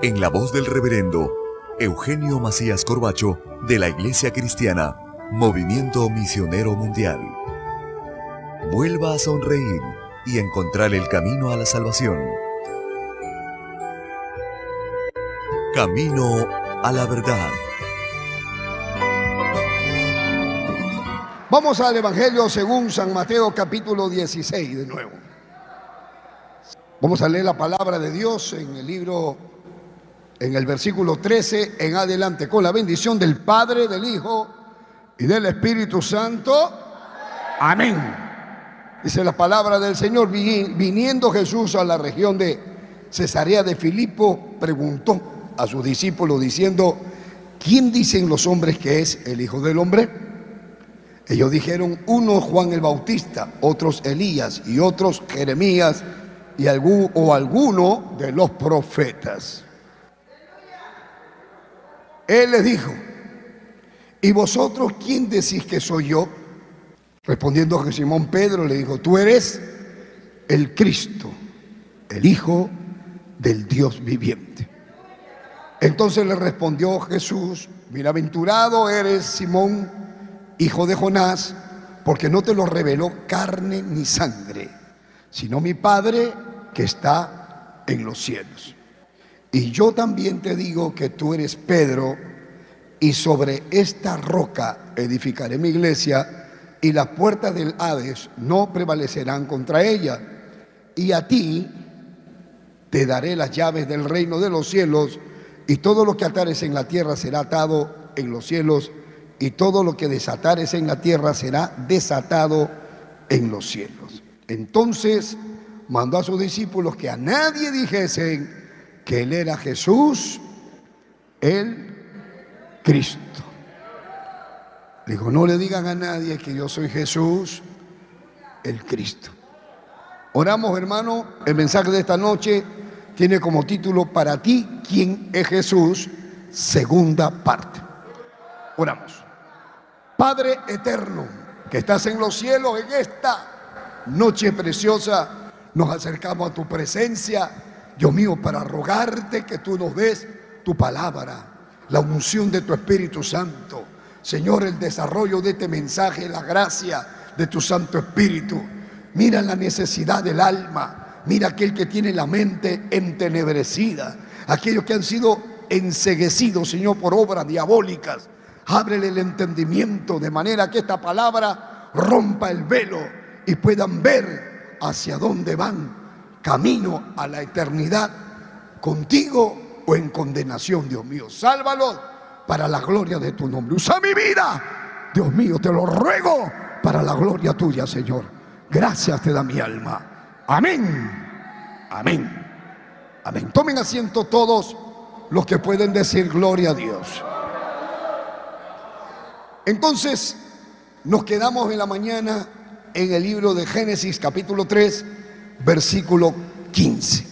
en la voz del reverendo Eugenio Macías Corbacho de la Iglesia Cristiana, Movimiento Misionero Mundial. Vuelva a sonreír y encontrar el camino a la salvación. Camino a la verdad. Vamos al Evangelio según San Mateo capítulo 16 de nuevo. Vamos a leer la palabra de Dios en el libro en el versículo 13 en adelante, con la bendición del Padre, del Hijo y del Espíritu Santo. Amén. Dice la palabra del Señor, viniendo Jesús a la región de Cesarea de Filipo, preguntó a sus discípulos diciendo, ¿quién dicen los hombres que es el Hijo del Hombre? Ellos dijeron, uno Juan el Bautista, otros Elías y otros Jeremías y algún, o alguno de los profetas. Él les dijo, ¿y vosotros quién decís que soy yo? Respondiendo a Simón Pedro le dijo, tú eres el Cristo, el Hijo del Dios viviente. Entonces le respondió Jesús, bienaventurado eres Simón, hijo de Jonás, porque no te lo reveló carne ni sangre, sino mi Padre que está en los cielos. Y yo también te digo que tú eres Pedro, y sobre esta roca edificaré mi iglesia, y las puertas del Hades no prevalecerán contra ella. Y a ti te daré las llaves del reino de los cielos, y todo lo que atares en la tierra será atado en los cielos, y todo lo que desatares en la tierra será desatado en los cielos. Entonces mandó a sus discípulos que a nadie dijesen, que Él era Jesús, el Cristo. Dijo, no le digan a nadie que yo soy Jesús, el Cristo. Oramos, hermano, el mensaje de esta noche tiene como título para ti, ¿quién es Jesús? Segunda parte. Oramos. Padre eterno, que estás en los cielos en esta noche preciosa, nos acercamos a tu presencia Dios mío, para rogarte que tú nos des tu palabra, la unción de tu Espíritu Santo. Señor, el desarrollo de este mensaje, la gracia de tu Santo Espíritu. Mira la necesidad del alma. Mira aquel que tiene la mente entenebrecida. Aquellos que han sido enseguecidos, Señor, por obras diabólicas. Ábrele el entendimiento de manera que esta palabra rompa el velo y puedan ver hacia dónde van camino a la eternidad contigo o en condenación, Dios mío. Sálvalo para la gloria de tu nombre. Usa mi vida, Dios mío, te lo ruego para la gloria tuya, Señor. Gracias te da mi alma. Amén. Amén. Amén. Tomen asiento todos los que pueden decir gloria a Dios. Entonces, nos quedamos en la mañana en el libro de Génesis capítulo 3 versículo 15.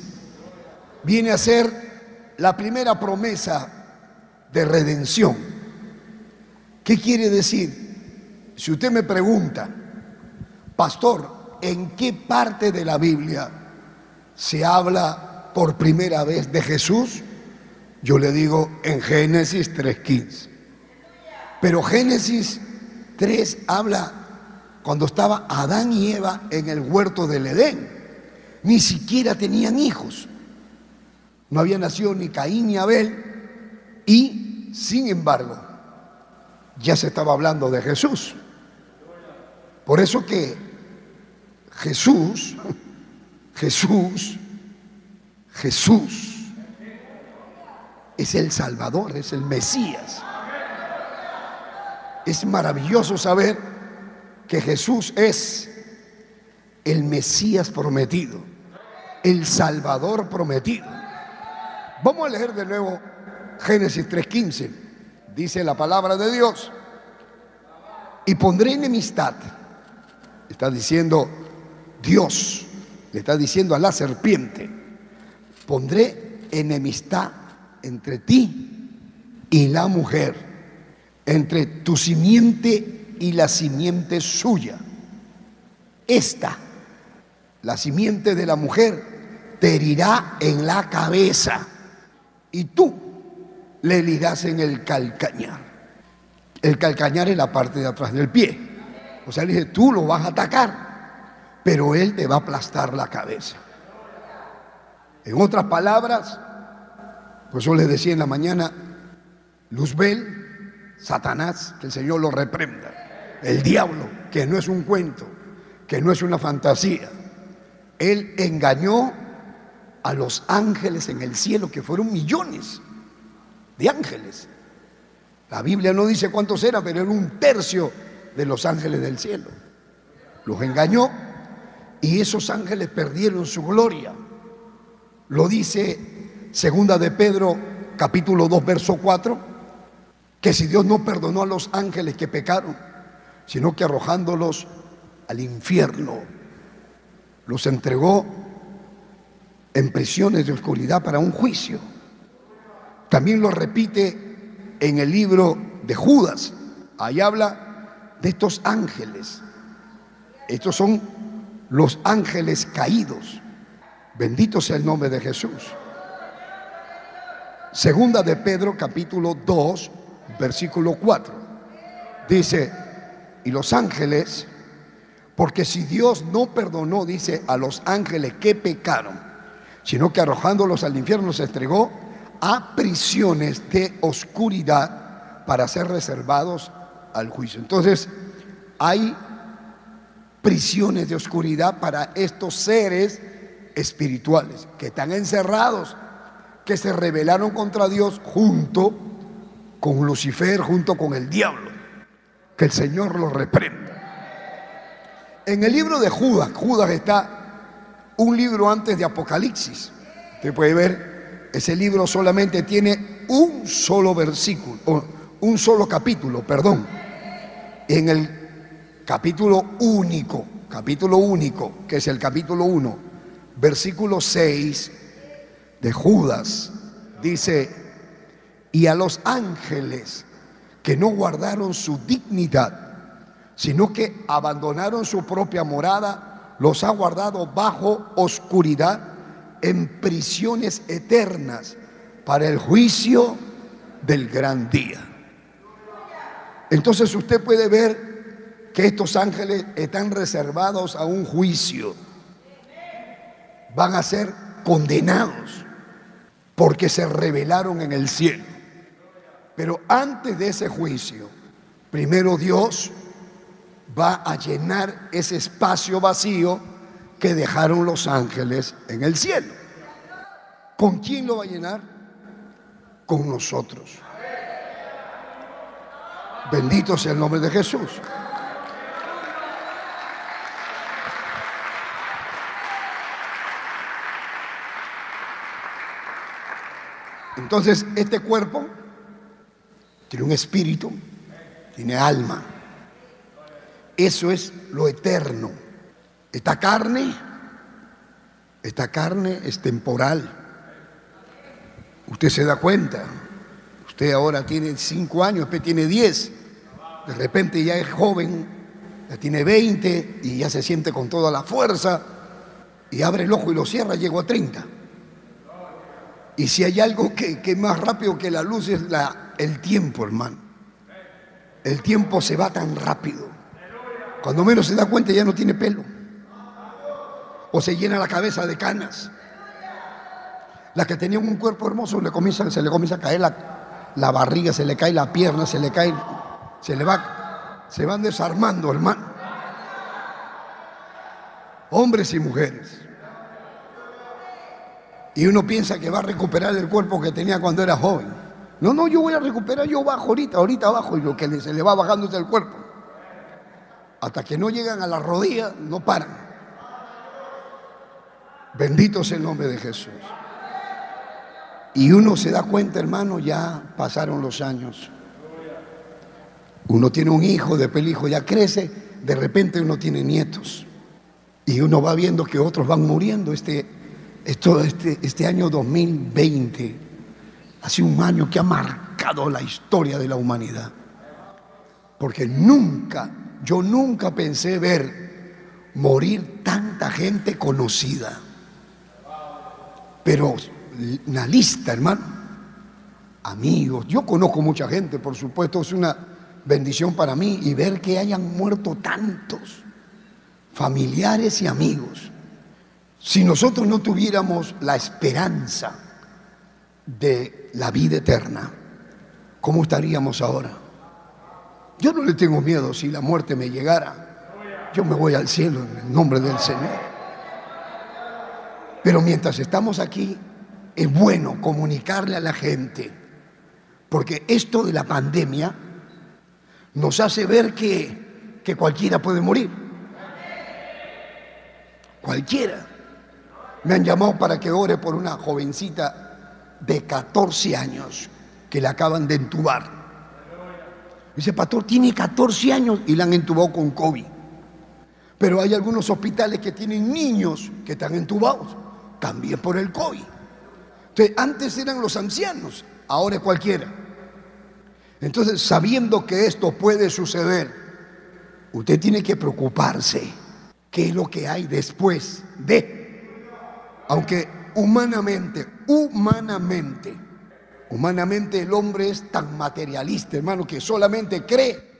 Viene a ser la primera promesa de redención. ¿Qué quiere decir? Si usted me pregunta, pastor, ¿en qué parte de la Biblia se habla por primera vez de Jesús? Yo le digo en Génesis 3.15. Pero Génesis 3 habla cuando estaba Adán y Eva en el huerto del Edén. Ni siquiera tenían hijos. No había nacido ni Caín ni Abel. Y, sin embargo, ya se estaba hablando de Jesús. Por eso que Jesús, Jesús, Jesús es el Salvador, es el Mesías. Es maravilloso saber que Jesús es el Mesías prometido, el Salvador prometido. Vamos a leer de nuevo Génesis 3.15. Dice la palabra de Dios. Y pondré enemistad. Está diciendo Dios. Le está diciendo a la serpiente. Pondré enemistad entre ti y la mujer. Entre tu simiente y la simiente suya. Esta, la simiente de la mujer, te herirá en la cabeza y tú le herirás en el calcañar. El calcañar es la parte de atrás del pie. O sea, le dice, tú lo vas a atacar, pero él te va a aplastar la cabeza. En otras palabras, pues yo les decía en la mañana, Luzbel, Satanás, que el Señor lo reprenda. El diablo, que no es un cuento, que no es una fantasía. Él engañó a los ángeles en el cielo, que fueron millones de ángeles. La Biblia no dice cuántos eran, pero era un tercio de los ángeles del cielo. Los engañó y esos ángeles perdieron su gloria. Lo dice segunda de Pedro capítulo 2 verso 4, que si Dios no perdonó a los ángeles que pecaron, sino que arrojándolos al infierno, los entregó en prisiones de oscuridad para un juicio. También lo repite en el libro de Judas. Ahí habla de estos ángeles. Estos son los ángeles caídos. Bendito sea el nombre de Jesús. Segunda de Pedro capítulo 2, versículo 4. Dice, y los ángeles, porque si Dios no perdonó, dice, a los ángeles que pecaron, sino que arrojándolos al infierno se entregó a prisiones de oscuridad para ser reservados al juicio. Entonces, hay prisiones de oscuridad para estos seres espirituales que están encerrados, que se rebelaron contra Dios junto con Lucifer, junto con el diablo. Que el Señor los reprenda. En el libro de Judas, Judas está un libro antes de Apocalipsis. Usted puede ver, ese libro solamente tiene un solo versículo, un solo capítulo, perdón. En el capítulo único, capítulo único, que es el capítulo 1, versículo 6 de Judas, dice, y a los ángeles que no guardaron su dignidad, sino que abandonaron su propia morada, los ha guardado bajo oscuridad en prisiones eternas para el juicio del gran día. Entonces usted puede ver que estos ángeles están reservados a un juicio. Van a ser condenados porque se rebelaron en el cielo. Pero antes de ese juicio, primero Dios va a llenar ese espacio vacío que dejaron los ángeles en el cielo. ¿Con quién lo va a llenar? Con nosotros. Bendito sea el nombre de Jesús. Entonces, este cuerpo tiene un espíritu, tiene alma. Eso es lo eterno. Esta carne, esta carne es temporal. Usted se da cuenta. Usted ahora tiene cinco años, después tiene diez. De repente ya es joven, ya tiene 20 y ya se siente con toda la fuerza y abre el ojo y lo cierra, llegó a 30. Y si hay algo que, es más rápido que la luz es la, el tiempo, hermano. El tiempo se va tan rápido. Cuando menos se da cuenta ya no tiene pelo. O se llena la cabeza de canas. Las que tenían un cuerpo hermoso se le comienza a caer la, la barriga, se le cae la pierna, se le cae, se le va, se van desarmando, hermano. Hombres y mujeres. Y uno piensa que va a recuperar el cuerpo que tenía cuando era joven. No, no, yo voy a recuperar, yo bajo ahorita, ahorita bajo, y lo que se le va bajando es el cuerpo. Hasta que no llegan a la rodilla, no paran. Bendito sea el nombre de Jesús. Y uno se da cuenta, hermano, ya pasaron los años. Uno tiene un hijo, de pelijo ya crece, de repente uno tiene nietos. Y uno va viendo que otros van muriendo. Este esto, este, este año 2020 ha sido un año que ha marcado la historia de la humanidad. Porque nunca, yo nunca pensé ver morir tanta gente conocida. Pero una lista, hermano. Amigos. Yo conozco mucha gente, por supuesto, es una bendición para mí. Y ver que hayan muerto tantos familiares y amigos. Si nosotros no tuviéramos la esperanza de la vida eterna, ¿cómo estaríamos ahora? Yo no le tengo miedo si la muerte me llegara. Yo me voy al cielo en el nombre del Señor. Pero mientras estamos aquí, es bueno comunicarle a la gente, porque esto de la pandemia nos hace ver que, que cualquiera puede morir. Cualquiera. Me han llamado para que ore por una jovencita de 14 años que le acaban de entubar. Dice, pastor, tiene 14 años y la han entubado con COVID. Pero hay algunos hospitales que tienen niños que están entubados, también por el COVID. Entonces, antes eran los ancianos, ahora es cualquiera. Entonces, sabiendo que esto puede suceder, usted tiene que preocuparse qué es lo que hay después de aunque humanamente, humanamente, humanamente el hombre es tan materialista, hermano, que solamente cree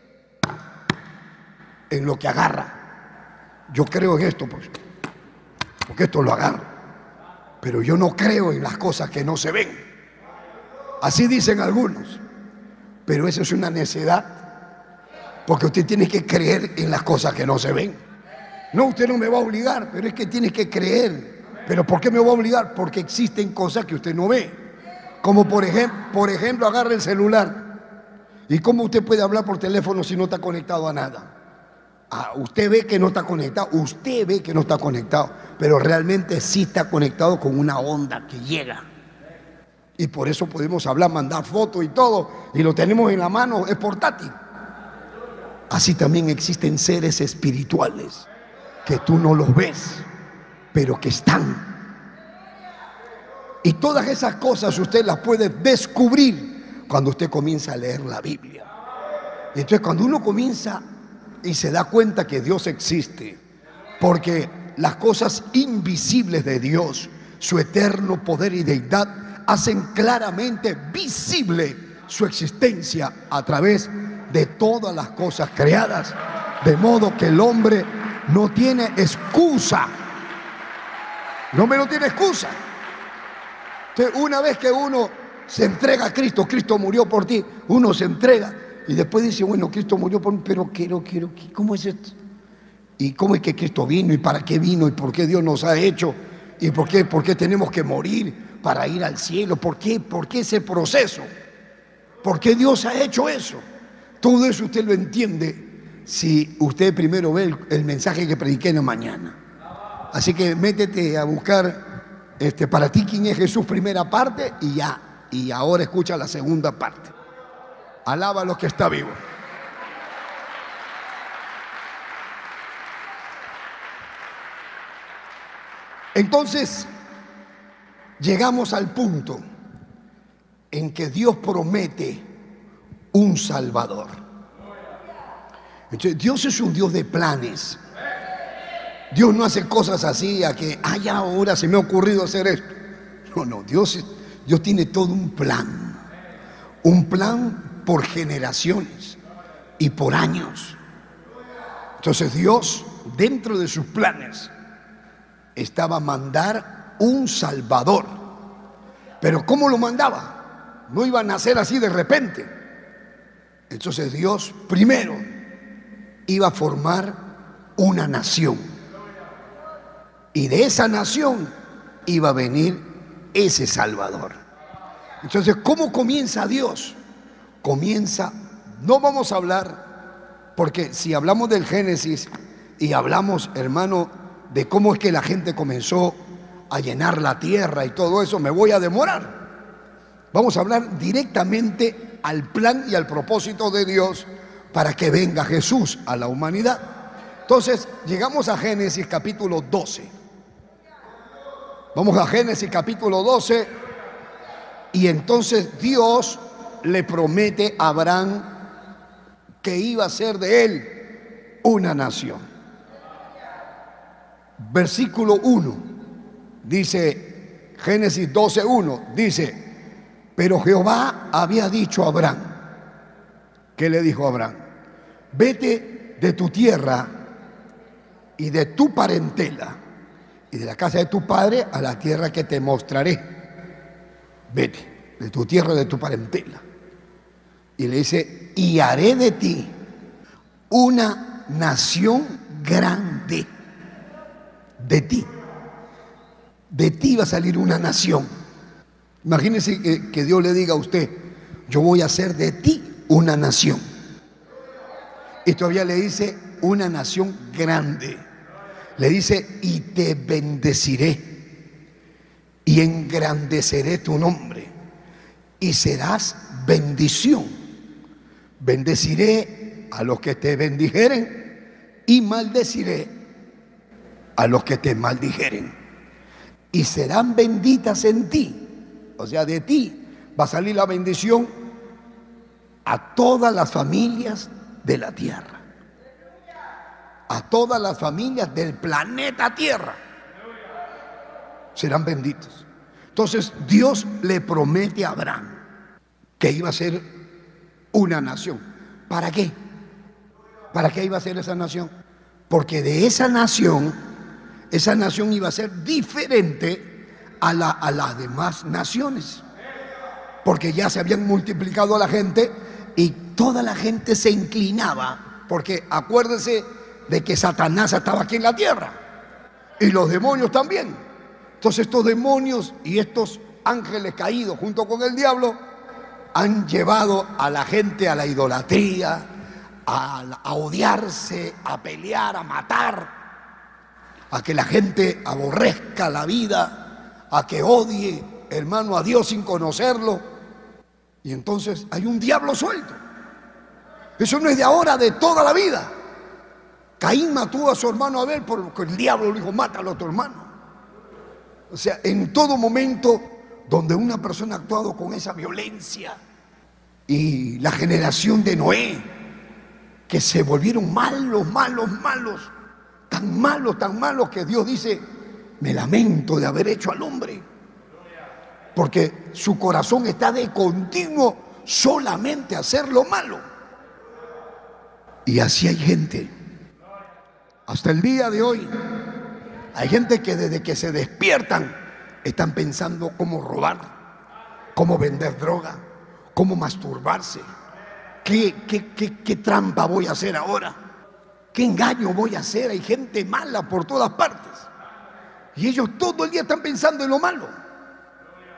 en lo que agarra. Yo creo en esto, pues, porque esto lo agarro. Pero yo no creo en las cosas que no se ven. Así dicen algunos. Pero eso es una necedad. Porque usted tiene que creer en las cosas que no se ven. No, usted no me va a obligar, pero es que tiene que creer pero ¿por qué me voy a obligar? Porque existen cosas que usted no ve. Como por ejemplo, por ejemplo, agarre el celular. ¿Y cómo usted puede hablar por teléfono si no está conectado a nada? Ah, usted ve que no está conectado, usted ve que no está conectado, pero realmente sí está conectado con una onda que llega. Y por eso podemos hablar, mandar fotos y todo, y lo tenemos en la mano, es portátil. Así también existen seres espirituales que tú no los ves pero que están. Y todas esas cosas usted las puede descubrir cuando usted comienza a leer la Biblia. Y entonces cuando uno comienza y se da cuenta que Dios existe, porque las cosas invisibles de Dios, su eterno poder y deidad, hacen claramente visible su existencia a través de todas las cosas creadas, de modo que el hombre no tiene excusa no me lo tiene excusa. Una vez que uno se entrega a Cristo, Cristo murió por ti, uno se entrega y después dice, bueno, Cristo murió por mí, pero quiero, quiero, ¿cómo es esto? ¿Y cómo es que Cristo vino y para qué vino y por qué Dios nos ha hecho y por qué, por qué tenemos que morir para ir al cielo? ¿Por qué, ¿Por qué ese proceso? ¿Por qué Dios ha hecho eso? Todo eso usted lo entiende si usted primero ve el, el mensaje que prediqué en la mañana. Así que métete a buscar este, para ti quién es Jesús, primera parte, y ya. Y ahora escucha la segunda parte. Alaba a los que está vivo. Entonces, llegamos al punto en que Dios promete un Salvador. Entonces, Dios es un Dios de planes. Dios no hace cosas así a que, ay, ahora se me ha ocurrido hacer esto. No, no, Dios, Dios tiene todo un plan. Un plan por generaciones y por años. Entonces Dios, dentro de sus planes, estaba mandar un Salvador. Pero ¿cómo lo mandaba? No iba a nacer así de repente. Entonces Dios primero iba a formar una nación. Y de esa nación iba a venir ese Salvador. Entonces, ¿cómo comienza Dios? Comienza, no vamos a hablar, porque si hablamos del Génesis y hablamos, hermano, de cómo es que la gente comenzó a llenar la tierra y todo eso, me voy a demorar. Vamos a hablar directamente al plan y al propósito de Dios para que venga Jesús a la humanidad. Entonces, llegamos a Génesis capítulo 12. Vamos a Génesis capítulo 12 y entonces Dios le promete a Abraham que iba a ser de él una nación. Versículo 1 dice, Génesis 12.1 dice, pero Jehová había dicho a Abraham, ¿qué le dijo a Abraham? Vete de tu tierra y de tu parentela y de la casa de tu padre a la tierra que te mostraré. Vete de tu tierra de tu parentela. Y le dice, y haré de ti una nación grande. De ti. De ti va a salir una nación. Imagínese que, que Dios le diga a usted, yo voy a hacer de ti una nación. Y todavía le dice, una nación grande. Le dice, y te bendeciré y engrandeceré tu nombre y serás bendición. Bendeciré a los que te bendijeren y maldeciré a los que te maldijeren. Y serán benditas en ti. O sea, de ti va a salir la bendición a todas las familias de la tierra a todas las familias del planeta Tierra. Serán benditos. Entonces Dios le promete a Abraham que iba a ser una nación. ¿Para qué? ¿Para qué iba a ser esa nación? Porque de esa nación, esa nación iba a ser diferente a, la, las demás naciones. Porque ya se habían multiplicado a la gente y toda la gente se inclinaba. Porque acuérdense de que Satanás estaba aquí en la tierra y los demonios también. Entonces estos demonios y estos ángeles caídos junto con el diablo han llevado a la gente a la idolatría, a, odiarse, a pelear, a matar, a que la gente aborrezca la vida, a que odie, hermano, a Dios sin conocerlo. Y entonces hay un diablo suelto. Eso no es de ahora, de toda la vida. Caín mató a su hermano Abel porque el diablo le dijo, mátalo a tu hermano. O sea, en todo momento donde una persona ha actuado con esa violencia y la generación de Noé, que se volvieron malos, malos, malos, tan malos, tan malos que Dios dice, me lamento de haber hecho al hombre, porque su corazón está de continuo solamente a hacer lo malo. Y así hay gente hasta el día de hoy hay gente que desde que se despiertan están pensando cómo robar, cómo vender droga, cómo masturbarse. ¿Qué, qué, trampa voy a hacer ahora? ¿Qué engaño voy a hacer? Hay gente mala por todas partes. Y ellos todo el día están pensando en lo malo.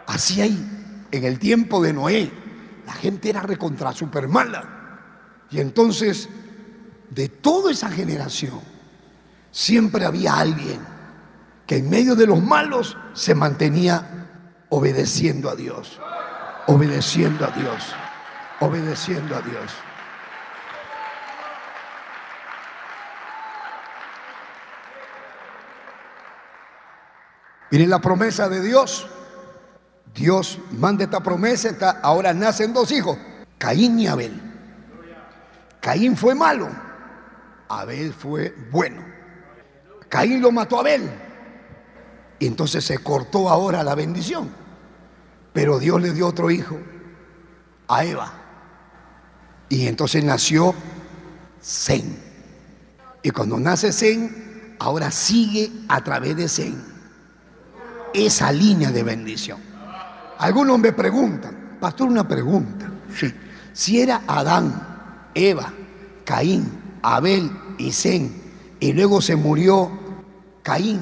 Así hay en el tiempo de Noé. La gente era recontra super mala. Y entonces, de toda esa generación, siempre había alguien que en medio de los malos se mantenía obedeciendo a Dios, obedeciendo a Dios, obedeciendo a Dios. Miren la promesa de Dios. Dios manda esta promesa, ahora nacen dos hijos, Caín y Abel. Caín fue malo Abel fue bueno. Caín lo mató a Abel. Y entonces se cortó ahora la bendición. Pero Dios le dio otro hijo, a Eva. Y entonces nació Zen. Y cuando nace Zen, ahora sigue a través de Zen esa línea de bendición. Algunos me preguntan, pastor, una pregunta. Sí. Si era Adán, Eva, Caín, Abel y Zen, y luego se murió Caín,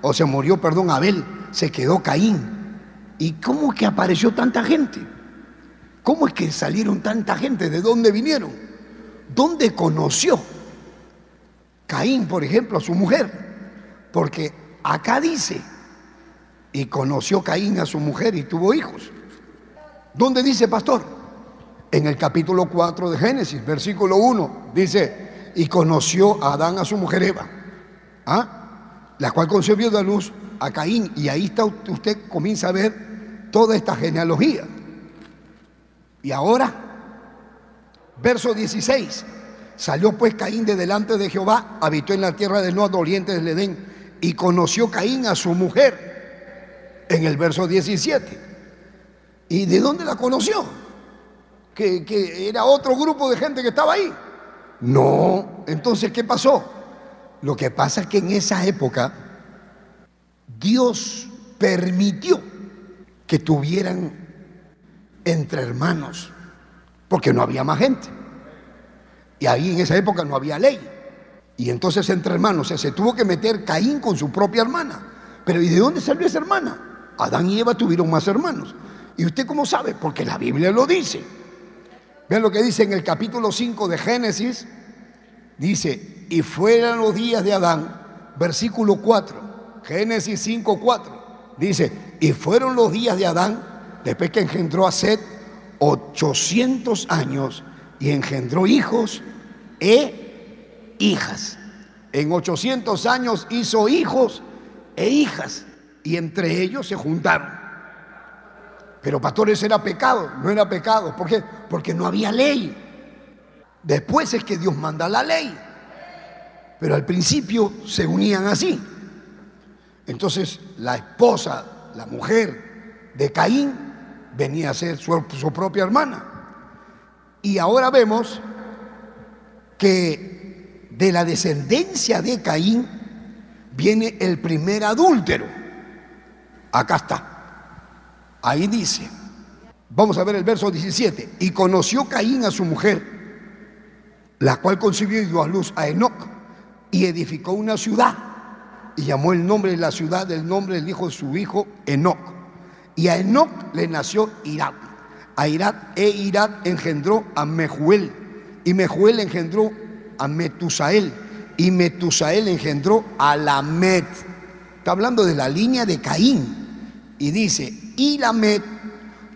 o se murió, perdón, Abel, se quedó Caín. ¿Y cómo que apareció tanta gente? ¿Cómo es que salieron tanta gente? ¿De dónde vinieron? ¿Dónde conoció Caín, por ejemplo, a su mujer? Porque acá dice, y conoció Caín a su mujer y tuvo hijos. ¿Dónde dice, pastor? En el capítulo 4 de Génesis, versículo 1, dice, y conoció a Adán a su mujer Eva, ¿ah? la cual concebió de luz a Caín. Y ahí está, usted comienza a ver toda esta genealogía. Y ahora, verso 16, salió pues Caín de delante de Jehová, habitó en la tierra del norte oriente del Edén, y conoció Caín a su mujer en el verso 17. ¿Y de dónde la conoció? ¿Que, ¿Que, era otro grupo de gente que estaba ahí? No, entonces, ¿qué pasó? Lo que pasa es que en esa época Dios permitió que tuvieran entre hermanos, porque no había más gente. Y ahí en esa época no había ley. Y entonces entre hermanos se tuvo que meter Caín con su propia hermana. Pero ¿y de dónde salió esa hermana? Adán y Eva tuvieron más hermanos. ¿Y usted cómo sabe? Porque la Biblia lo dice. Vean lo que dice en el capítulo 5 de Génesis. Dice, y fueran los días de Adán, versículo 4, Génesis 5, 4. Dice, y fueron los días de Adán, después que engendró a Seth, 800 años y engendró hijos e hijas. En 800 años hizo hijos e hijas y entre ellos se juntaron. Pero pastores era pecado, no era pecado. ¿Por qué? Porque no había ley. Después es que Dios manda la ley. Pero al principio se unían así. Entonces la esposa, la mujer de Caín, venía a ser su, propia hermana. Y ahora vemos que de la descendencia de Caín viene el primer adúltero. Acá está. Ahí dice, vamos a ver el verso 17, y conoció Caín a su mujer, la cual concibió y dio a luz a Enoch, y edificó una ciudad, y llamó el nombre de la ciudad del nombre del hijo de su hijo Enoch. Y a Enoch le nació Irad. A Irad e Irad engendró a Mejuel, y Mejuel engendró a Metusael, y Metusael engendró a Lamet. Está hablando de la línea de Caín. Y dice, y Lamet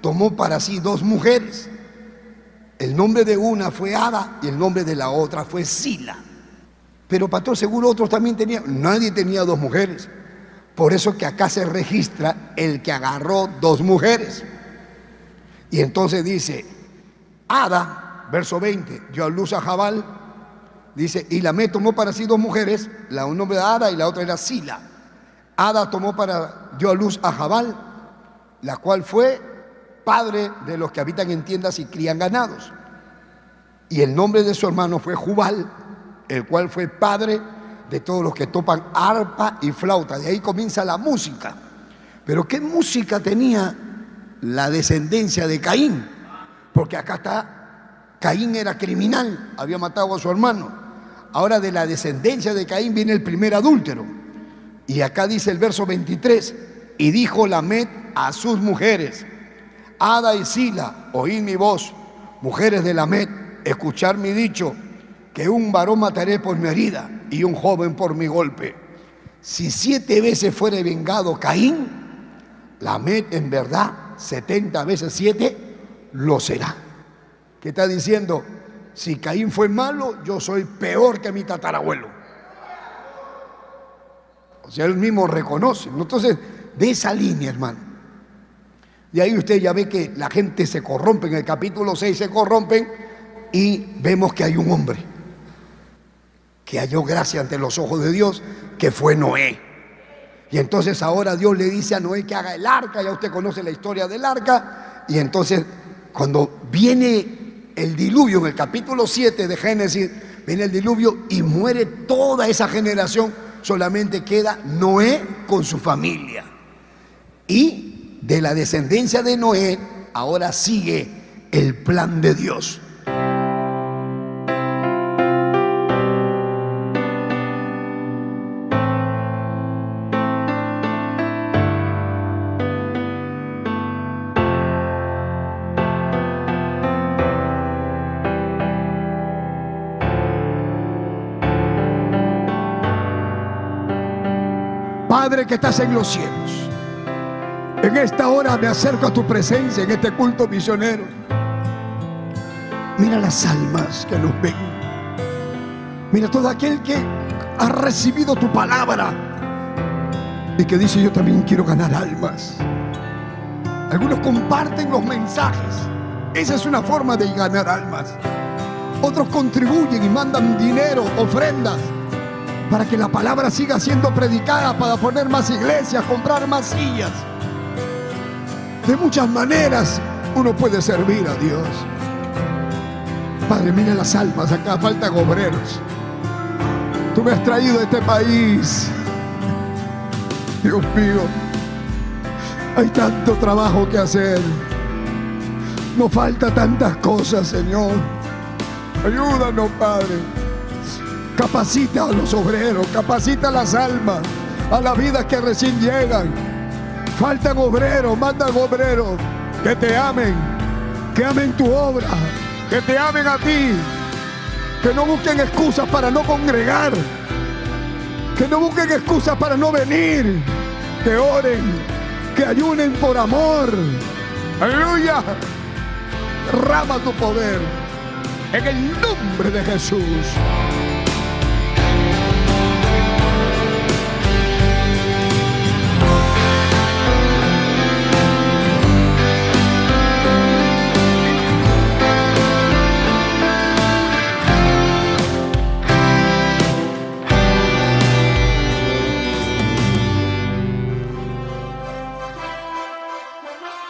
tomó para sí dos mujeres. El nombre de una fue Ada y el nombre de la otra fue Sila. Pero pastor, seguro otros también tenían. Nadie tenía dos mujeres. Por eso que acá se registra el que agarró dos mujeres. Y entonces dice, Ada, verso 20, dio a luz a Jabal. Dice, y tomó para sí dos mujeres, la un nombre de Ada y la otra era Sila. Ada tomó para, dio a luz a Jabal, la cual fue padre de los que habitan en tiendas y crían ganados. Y el nombre de su hermano fue Jubal, el cual fue padre de todos los que topan arpa y flauta. De ahí comienza la música. Pero ¿qué música tenía la descendencia de Caín? Porque acá está, Caín era criminal, había matado a su hermano. Ahora de la descendencia de Caín viene el primer adúltero. Y acá dice el verso 23, y dijo Lamet a sus mujeres, Ada y Sila, oíd mi voz, mujeres de Lamet, escuchar mi dicho, que un varón mataré por mi herida y un joven por mi golpe. Si siete veces fuere vengado Caín, Lamet en verdad, setenta veces siete, lo será. ¿Qué está diciendo? Si Caín fue malo, yo soy peor que mi tatarabuelo. O sea, él mismo reconoce. Entonces, de esa línea, hermano. Y ahí usted ya ve que la gente se corrompe, en el capítulo 6 se corrompen y vemos que hay un hombre. que halló gracia ante los ojos de Dios, que fue Noé. Y entonces ahora Dios le dice a Noé que haga el arca, ya usted conoce la historia del arca, y entonces cuando viene el diluvio en el capítulo 7 de Génesis, viene el diluvio y muere toda esa generación, solamente queda Noé con su familia. Y de la descendencia de Noé, ahora sigue el plan de Dios. Padre que estás en los cielos, en esta hora me acerco a tu presencia en este culto misionero. Mira las almas que nos ven. Mira todo aquel que ha recibido tu palabra y que dice yo también quiero ganar almas. Algunos comparten los mensajes. Esa es una forma de ganar almas. Otros contribuyen y mandan dinero, ofrendas, para que la palabra siga siendo predicada, para poner más iglesias, comprar más sillas. De muchas maneras uno puede servir a Dios. Padre, mira las almas, acá faltan obreros. Tú me has traído a este país. Dios mío, hay tanto trabajo que hacer. Nos falta tantas cosas, Señor. Ayúdanos, Padre. Capacita a los obreros, capacita a las almas, a las vidas que recién llegan. Faltan obreros, mandan obreros que te amen, que amen tu obra, que te amen a ti, que no busquen excusas para no congregar, que no busquen excusas para no venir, que oren, que ayunen por amor. Aleluya. Rama tu poder en el nombre de Jesús.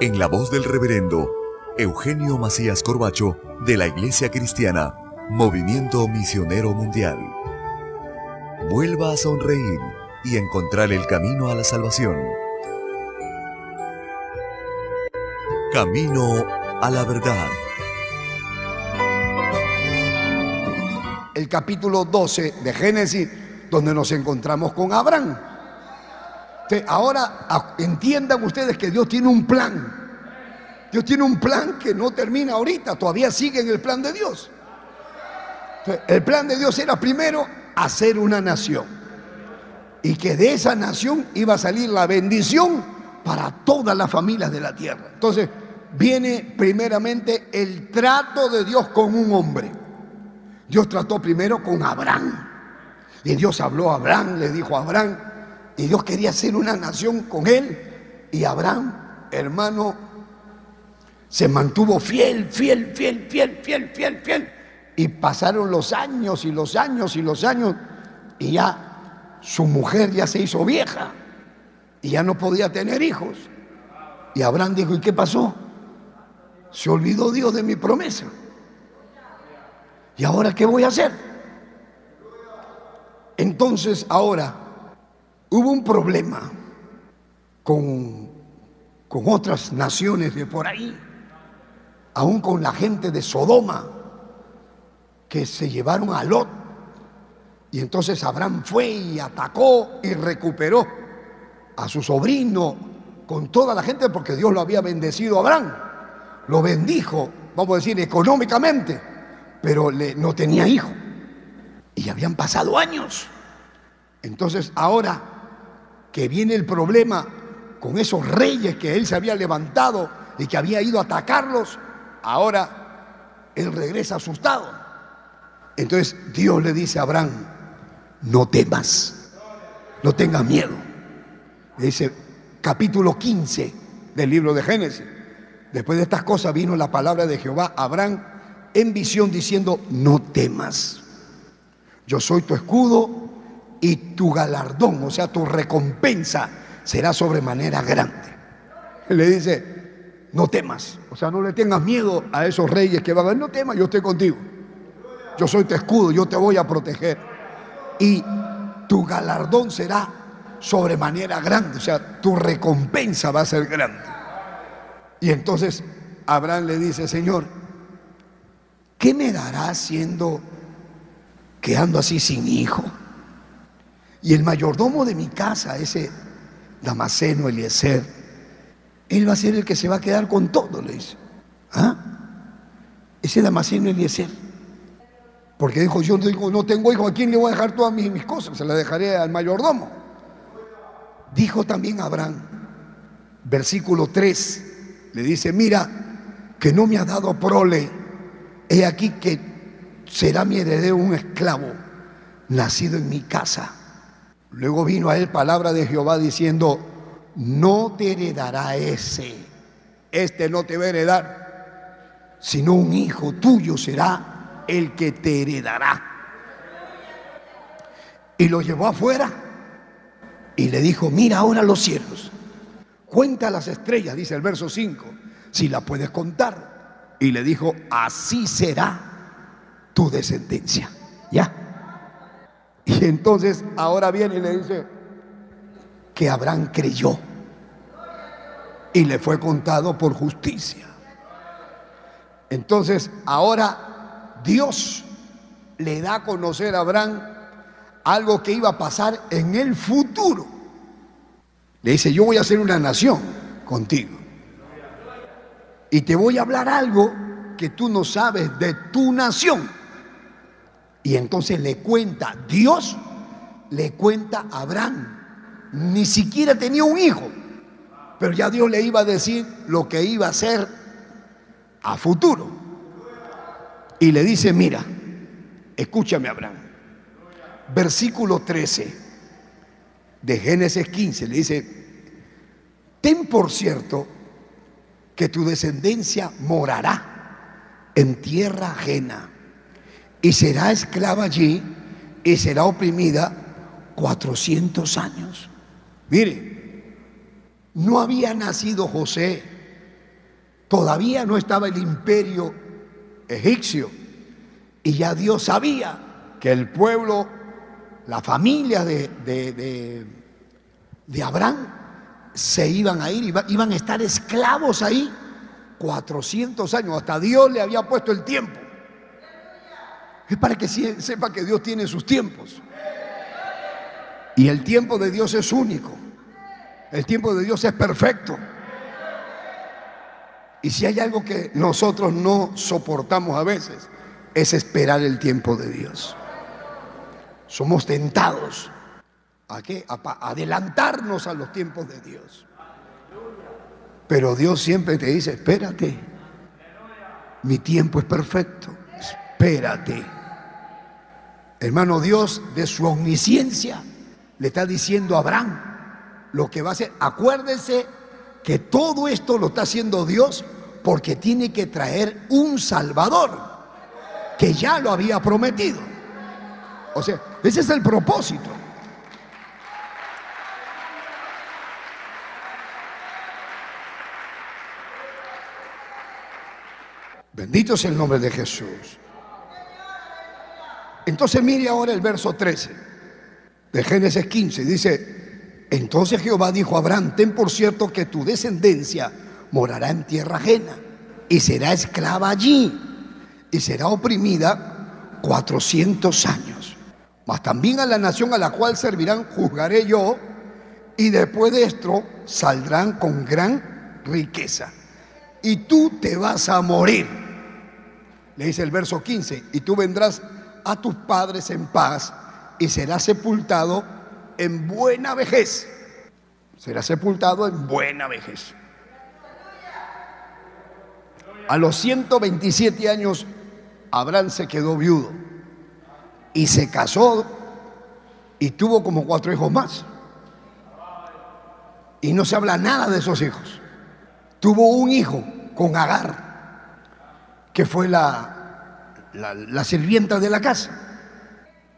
en la voz del reverendo Eugenio Macías Corbacho de la Iglesia Cristiana, Movimiento Misionero Mundial. Vuelva a sonreír y encontrar el camino a la salvación. Camino a la verdad. El capítulo 12 de Génesis, donde nos encontramos con Abraham. Ahora entiendan ustedes que Dios tiene un plan. Dios tiene un plan que no termina ahorita, todavía sigue en el plan de Dios. El plan de Dios era primero hacer una nación y que de esa nación iba a salir la bendición para todas las familias de la tierra. Entonces viene primeramente el trato de Dios con un hombre. Dios trató primero con Abraham. Y Dios habló a Abraham, le dijo a Abraham, y Dios quería hacer una nación con él. Y Abraham, hermano, se mantuvo fiel, fiel, fiel, fiel, fiel, fiel, fiel. Y pasaron los años y los años y los años. Y ya su mujer ya se hizo vieja. Y ya no podía tener hijos. Y Abraham dijo, ¿y qué pasó? Se olvidó Dios de mi promesa. ¿Y ahora qué voy a hacer? Entonces ahora Hubo un problema con, con otras naciones de por ahí, aún con la gente de Sodoma, que se llevaron a Lot. Y entonces Abraham fue y atacó y recuperó a su sobrino con toda la gente porque Dios lo había bendecido a Abraham. Lo bendijo, vamos a decir, económicamente, pero le, no tenía hijo. Y habían pasado años. Entonces ahora que viene el problema con esos reyes que él se había levantado y que había ido a atacarlos, ahora él regresa asustado. Entonces Dios le dice a Abraham, no temas, no tengas miedo. dice capítulo 15 del libro de Génesis. Después de estas cosas vino la palabra de Jehová a Abraham en visión diciendo, no temas, yo soy tu escudo y tu galardón, o sea, tu recompensa será sobremanera grande. Le dice, no temas, o sea, no le tengas miedo a esos reyes que van a no temas, yo estoy contigo. Yo soy tu escudo, yo te voy a proteger. Y tu galardón será sobremanera grande, o sea, tu recompensa va a ser grande. Y entonces Abraham le dice, Señor, ¿qué me dará siendo que ando así sin hijo? Y el mayordomo de mi casa, ese Damaseno Eliezer, él va a ser el que se va a quedar con todo, le dice. ¿Ah? Ese Damaseno Eliezer. Porque dijo, yo no tengo hijo, ¿a quién le voy a dejar todas mis, mis cosas? Se las dejaré al mayordomo. Dijo también Abraham, versículo 3, le dice, mira, que no me ha dado prole, he aquí que será mi heredero un esclavo, nacido en mi casa. Luego vino a él palabra de Jehová diciendo, no te heredará ese, este no te va a heredar, sino un hijo tuyo será el que te heredará. Y lo llevó afuera y le dijo, mira ahora los cielos, cuenta las estrellas, dice el verso 5, si la puedes contar. Y le dijo, así será tu descendencia. ¿Ya? Y entonces ahora viene y le dice que Abraham creyó y le fue contado por justicia. Entonces ahora Dios le da a conocer a Abraham algo que iba a pasar en el futuro. Le dice, yo voy a hacer una nación contigo. Y te voy a hablar algo que tú no sabes de tu nación. Y entonces le cuenta, Dios le cuenta a Abraham. Ni siquiera tenía un hijo, pero ya Dios le iba a decir lo que iba a hacer a futuro. Y le dice, mira, escúchame Abraham. Versículo 13 de Génesis 15 le dice, ten por cierto que tu descendencia morará en tierra ajena y será esclava allí y será oprimida 400 años. Mire, no había nacido José, todavía no estaba el imperio egipcio y ya Dios sabía que el pueblo, la familia de, de, de, Abraham se iban a ir, iban a estar esclavos ahí 400 años, hasta Dios le había puesto el tiempo. Es para que sepa que Dios tiene sus tiempos. Y el tiempo de Dios es único. El tiempo de Dios es perfecto. Y si hay algo que nosotros no soportamos a veces, es esperar el tiempo de Dios. Somos tentados a qué? A adelantarnos a los tiempos de Dios. Pero Dios siempre te dice, espérate. Mi tiempo es perfecto. Espérate. Hermano Dios, de su omnisciencia, le está diciendo a Abraham lo que va a hacer. Acuérdense que todo esto lo está haciendo Dios porque tiene que traer un Salvador que ya lo había prometido. O sea, ese es el propósito. Bendito es el nombre de Jesús. Entonces mire ahora el verso 13 de Génesis 15. Dice, entonces Jehová dijo a Abraham, ten por cierto que tu descendencia morará en tierra ajena y será esclava allí y será oprimida 400 años. Mas también a la nación a la cual servirán juzgaré yo y después de esto saldrán con gran riqueza. Y tú te vas a morir. Le dice el verso 15, y tú vendrás a tus padres en paz y será sepultado en buena vejez. Será sepultado en buena vejez. A los 127 años, Abraham se quedó viudo y se casó y tuvo como cuatro hijos más. Y no se habla nada de esos hijos. Tuvo un hijo con Agar, que fue la, la, sirvienta de la casa,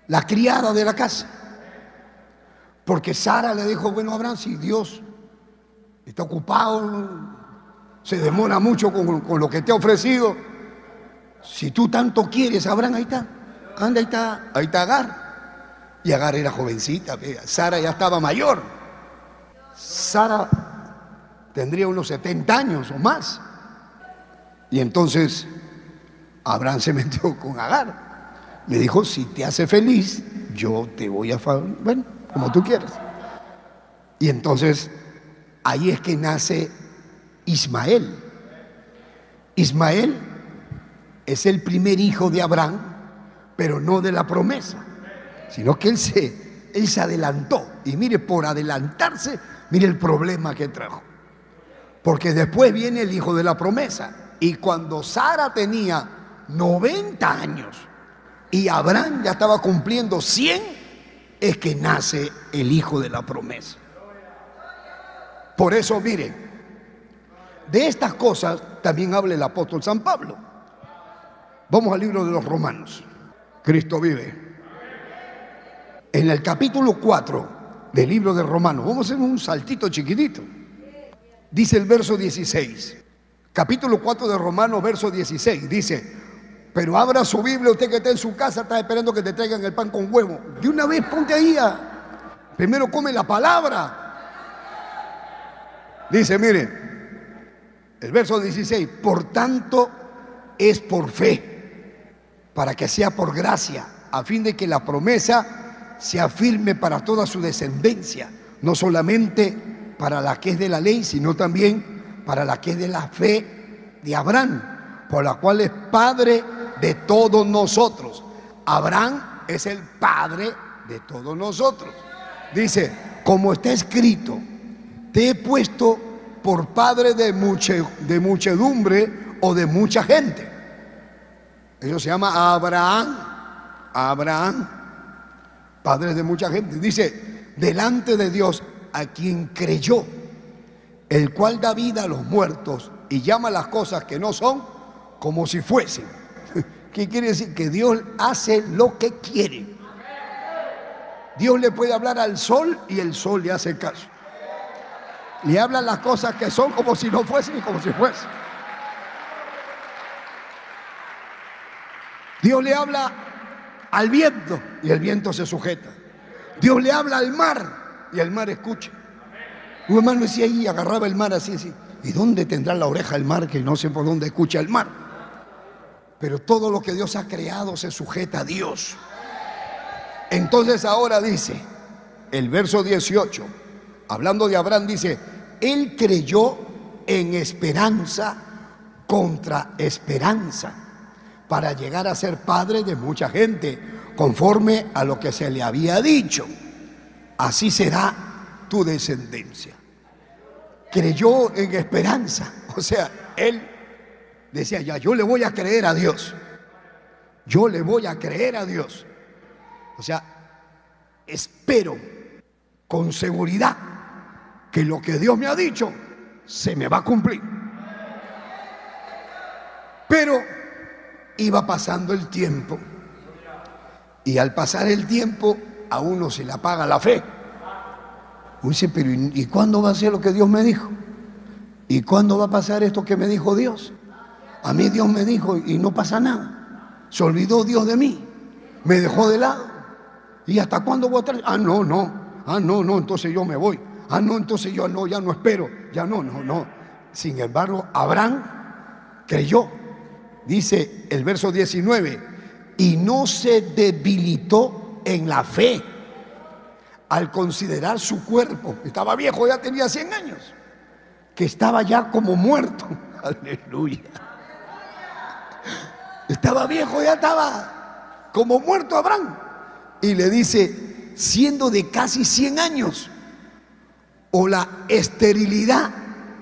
la criada de la casa. Porque Sara le dijo, bueno, Abraham, si Dios está ocupado, se demora mucho con, con, lo que te ha ofrecido, si tú tanto quieres, Abraham, ahí está, anda, ahí está, ahí está Agar. Y Agar era jovencita, Sara ya estaba mayor. Sara tendría unos 70 años o más. Y entonces Abraham se metió con Agar. Le dijo, si te hace feliz, yo te voy a... Bueno, como tú quieras. Y entonces ahí es que nace Ismael. Ismael es el primer hijo de Abraham, pero no de la promesa, sino que él se, él se adelantó. Y mire, por adelantarse, mire el problema que trajo. Porque después viene el hijo de la promesa. Y cuando Sara tenía 90 años y Abraham ya estaba cumpliendo 100, es que nace el hijo de la promesa. Por eso, miren, de estas cosas también habla el apóstol San Pablo. Vamos al libro de los Romanos. Cristo vive. En el capítulo 4 del libro de Romanos, vamos a hacer un saltito chiquitito. Dice el verso 16, capítulo 4 de Romanos, verso 16, dice, pero abra su Biblia, usted que está en su casa, está esperando que te traigan el pan con huevo. De una vez ponte ahí, primero come la palabra. Dice, mire, el verso 16, por tanto es por fe, para que sea por gracia, a fin de que la promesa se afirme para toda su descendencia, no solamente para la que es de la ley, sino también para la que es de la fe de Abraham, por la cual es padre de todos nosotros. Abraham es el padre de todos nosotros. Dice, como está escrito, te he puesto por padre de, de muchedumbre o de mucha gente. Eso se llama Abraham. Abraham, padre de mucha gente. Dice, delante de Dios a quien creyó, el cual da vida a los muertos y llama las cosas que no son como si fuesen. ¿Qué quiere decir? Que Dios hace lo que quiere. Dios le puede hablar al sol y el sol le hace caso. Le hablan las cosas que son como si no fuesen y como si fuesen. Dios le habla al viento y el viento se sujeta. Dios le habla al mar y el mar escucha. Un hermano decía ahí, agarraba el mar así, así. ¿Y dónde tendrá la oreja el mar que no sé por dónde escucha el mar? Pero todo lo que Dios ha creado se sujeta a Dios. Entonces ahora dice, el verso 18, hablando de Abraham, dice, él creyó en esperanza contra esperanza para llegar a ser padre de mucha gente, conforme a lo que se le había dicho. Así será tu descendencia. Creyó en esperanza, o sea, él decía, ya, yo le voy a creer a Dios. Yo le voy a creer a Dios. O sea, espero con seguridad que lo que Dios me ha dicho se me va a cumplir. Pero iba pasando el tiempo y al pasar el tiempo a uno se le apaga la fe. Dice, pero ¿y cuándo va a ser lo que Dios me dijo? ¿Y cuándo va a pasar esto que me dijo Dios? A mí Dios me dijo y no pasa nada. Se olvidó Dios de mí. Me dejó de lado. ¿Y hasta cuándo voy a estar? Ah, no, no. Ah, no, no, entonces yo me voy. Ah, no, entonces yo no, ya no espero. Ya no, no, no. Sin embargo, Abraham creyó. Dice el verso 19, y no se debilitó en la fe al considerar su cuerpo. Estaba viejo, ya tenía 100 años. Que estaba ya como muerto. Aleluya. Estaba viejo, ya estaba como muerto Abraham y le dice, siendo de casi 100 años, o la esterilidad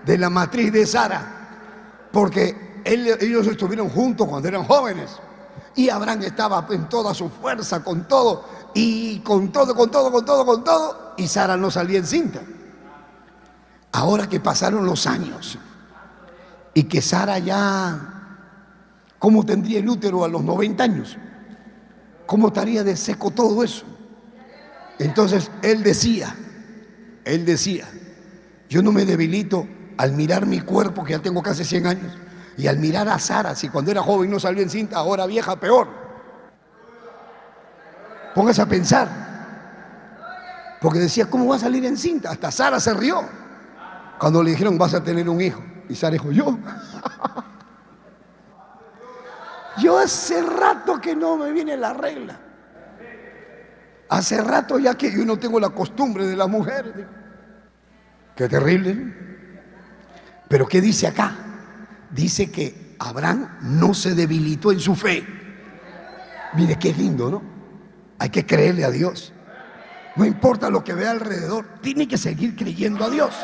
de la matriz de Sara, porque ellos estuvieron juntos cuando eran jóvenes. Y Abraham estaba en toda su fuerza, con todo, y con todo, con todo, con todo, con todo, y Sara no salía encinta. Ahora que pasaron los años y que Sara ya, ¿cómo tendría el útero a los 90 años? ¿Cómo estaría de seco todo eso? Entonces él decía, él decía, yo no me debilito al mirar mi cuerpo, que ya tengo casi 100 años, y al mirar a Sara, si cuando era joven no salió en cinta, ahora vieja, peor. Póngase a pensar. Porque decía, ¿cómo va a salir en cinta? Hasta Sara se rió cuando le dijeron, vas a tener un hijo. Y Sara dijo, yo. Yo hace rato que no me viene la regla. Hace rato ya que yo no tengo la costumbre de las mujeres. Qué terrible. Pero ¿qué dice acá? Dice que Abraham no se debilitó en su fe. Mire qué lindo, ¿no? Hay que creerle a Dios. No importa lo que vea alrededor, tiene que seguir creyendo a Dios.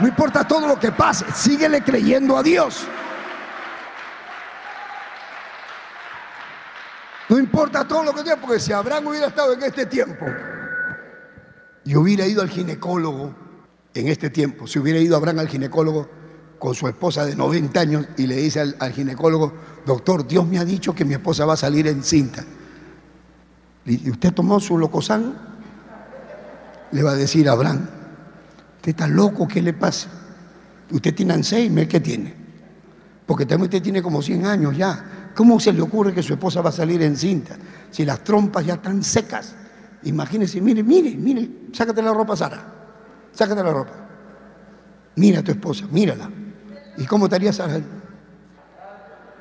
No importa todo lo que pase, síguele creyendo a Dios. No importa todo lo que tenga, porque si Abraham hubiera estado en este tiempo y hubiera ido al ginecólogo en este tiempo, si hubiera ido Abraham al ginecólogo con su esposa de 90 años y le dice al, ginecólogo, doctor, Dios me ha dicho que mi esposa va a salir encinta. ¿Y usted tomó su locosán? Le va a decir a Abraham, usted está loco, ¿qué le pasa? Usted tiene Alzheimer, ¿qué tiene? Porque también usted tiene como 100 años ya. ¿Cómo se le ocurre que su esposa va a salir encinta? Si las trompas ya están secas. Imagínese, mire, mire, mire, sácate la ropa, Sara. Sácate la ropa. Mira a tu esposa, mírala. ¿Y cómo estaría Sara?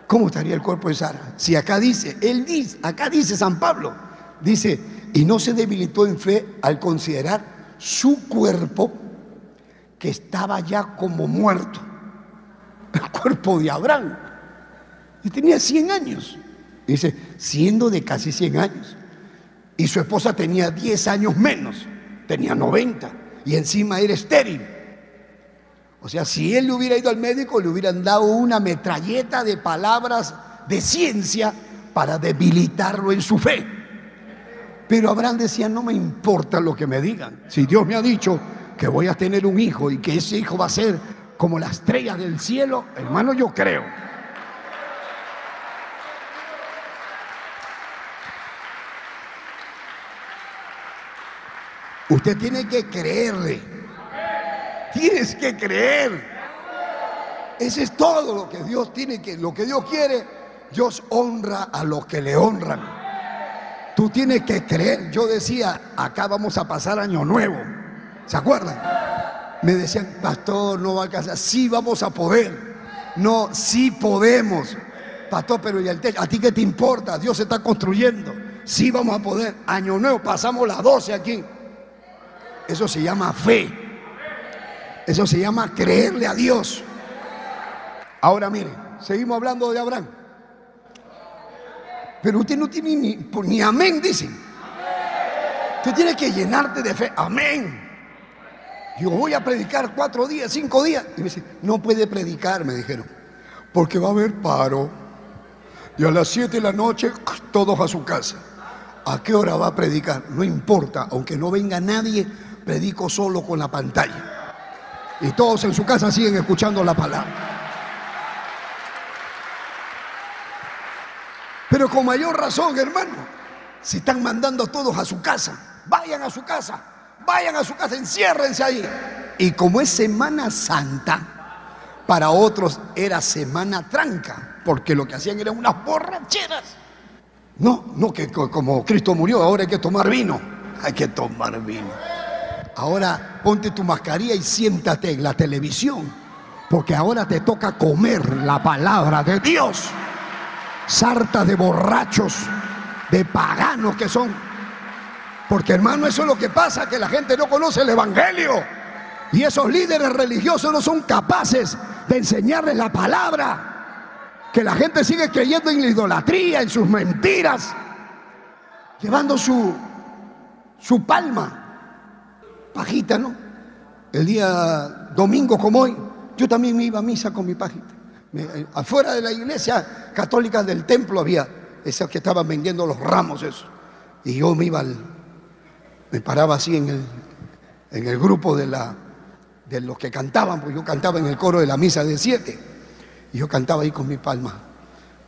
¿Cómo estaría el cuerpo de Sara? Si acá dice, él dice, acá dice San Pablo, dice, y no se debilitó en fe al considerar su cuerpo que estaba ya como muerto. El cuerpo de Abraham. Y tenía 100 años. Dice, siendo de casi 100 años. Y su esposa tenía 10 años menos. Tenía 90. Y encima era estéril. O sea, si él le hubiera ido al médico, le hubieran dado una metralleta de palabras de ciencia para debilitarlo en su fe. Pero Abraham decía, no me importa lo que me digan. Si Dios me ha dicho que voy a tener un hijo y que ese hijo va a ser como la estrella del cielo, hermano, yo creo. Usted tiene que creerle. Tienes que creer. Ese es todo lo que Dios tiene que, lo que Dios quiere. Dios honra a los que le honran. Tú tienes que creer. Yo decía, acá vamos a pasar año nuevo. ¿Se acuerdan? Me decían, pastor, no va a alcanzar. Sí vamos a poder. No, sí podemos. Pastor, pero ¿y el techo? ¿A ti qué te importa? Dios se está construyendo. Sí vamos a poder. Año nuevo, pasamos las 12 aquí. Eso se llama fe. Eso se llama creerle a Dios. Ahora mire, seguimos hablando de Abraham. Pero usted no tiene ni, pues, ni amén, dicen. Usted tiene que llenarte de fe. Amén. Yo voy a predicar cuatro días, cinco días. Y me dice, no puede predicar, me dijeron. Porque va a haber paro. Y a las siete de la noche, todos a su casa. ¿A qué hora va a predicar? No importa, aunque no venga nadie, predico solo con la pantalla. Y todos en su casa siguen escuchando la palabra. Pero con mayor razón, hermano, se están mandando todos a su casa. Vayan a su casa, vayan a su casa, enciérrense ahí. Y como es Semana Santa, para otros era Semana Tranca, porque lo que hacían eran unas borracheras. No, no que como Cristo murió, ahora hay que tomar vino. Hay que tomar vino. Ahora ponte tu mascarilla y siéntate en la televisión, porque ahora te toca comer la palabra de Dios. Sarta de borrachos, de paganos que son. Porque hermano, eso es lo que pasa, que la gente no conoce el Evangelio. Y esos líderes religiosos no son capaces de enseñarles la palabra. Que la gente sigue creyendo en la idolatría, en sus mentiras, llevando su, su palma pajita, ¿no? El día domingo como hoy, yo también me iba a misa con mi pajita. Eh, afuera de la iglesia católica del templo había esos que estaban vendiendo los ramos, eso. Y yo me iba al, me paraba así en el, en el grupo de, la, de los que cantaban, pues yo cantaba en el coro de la misa de siete. Y yo cantaba ahí con mi palma.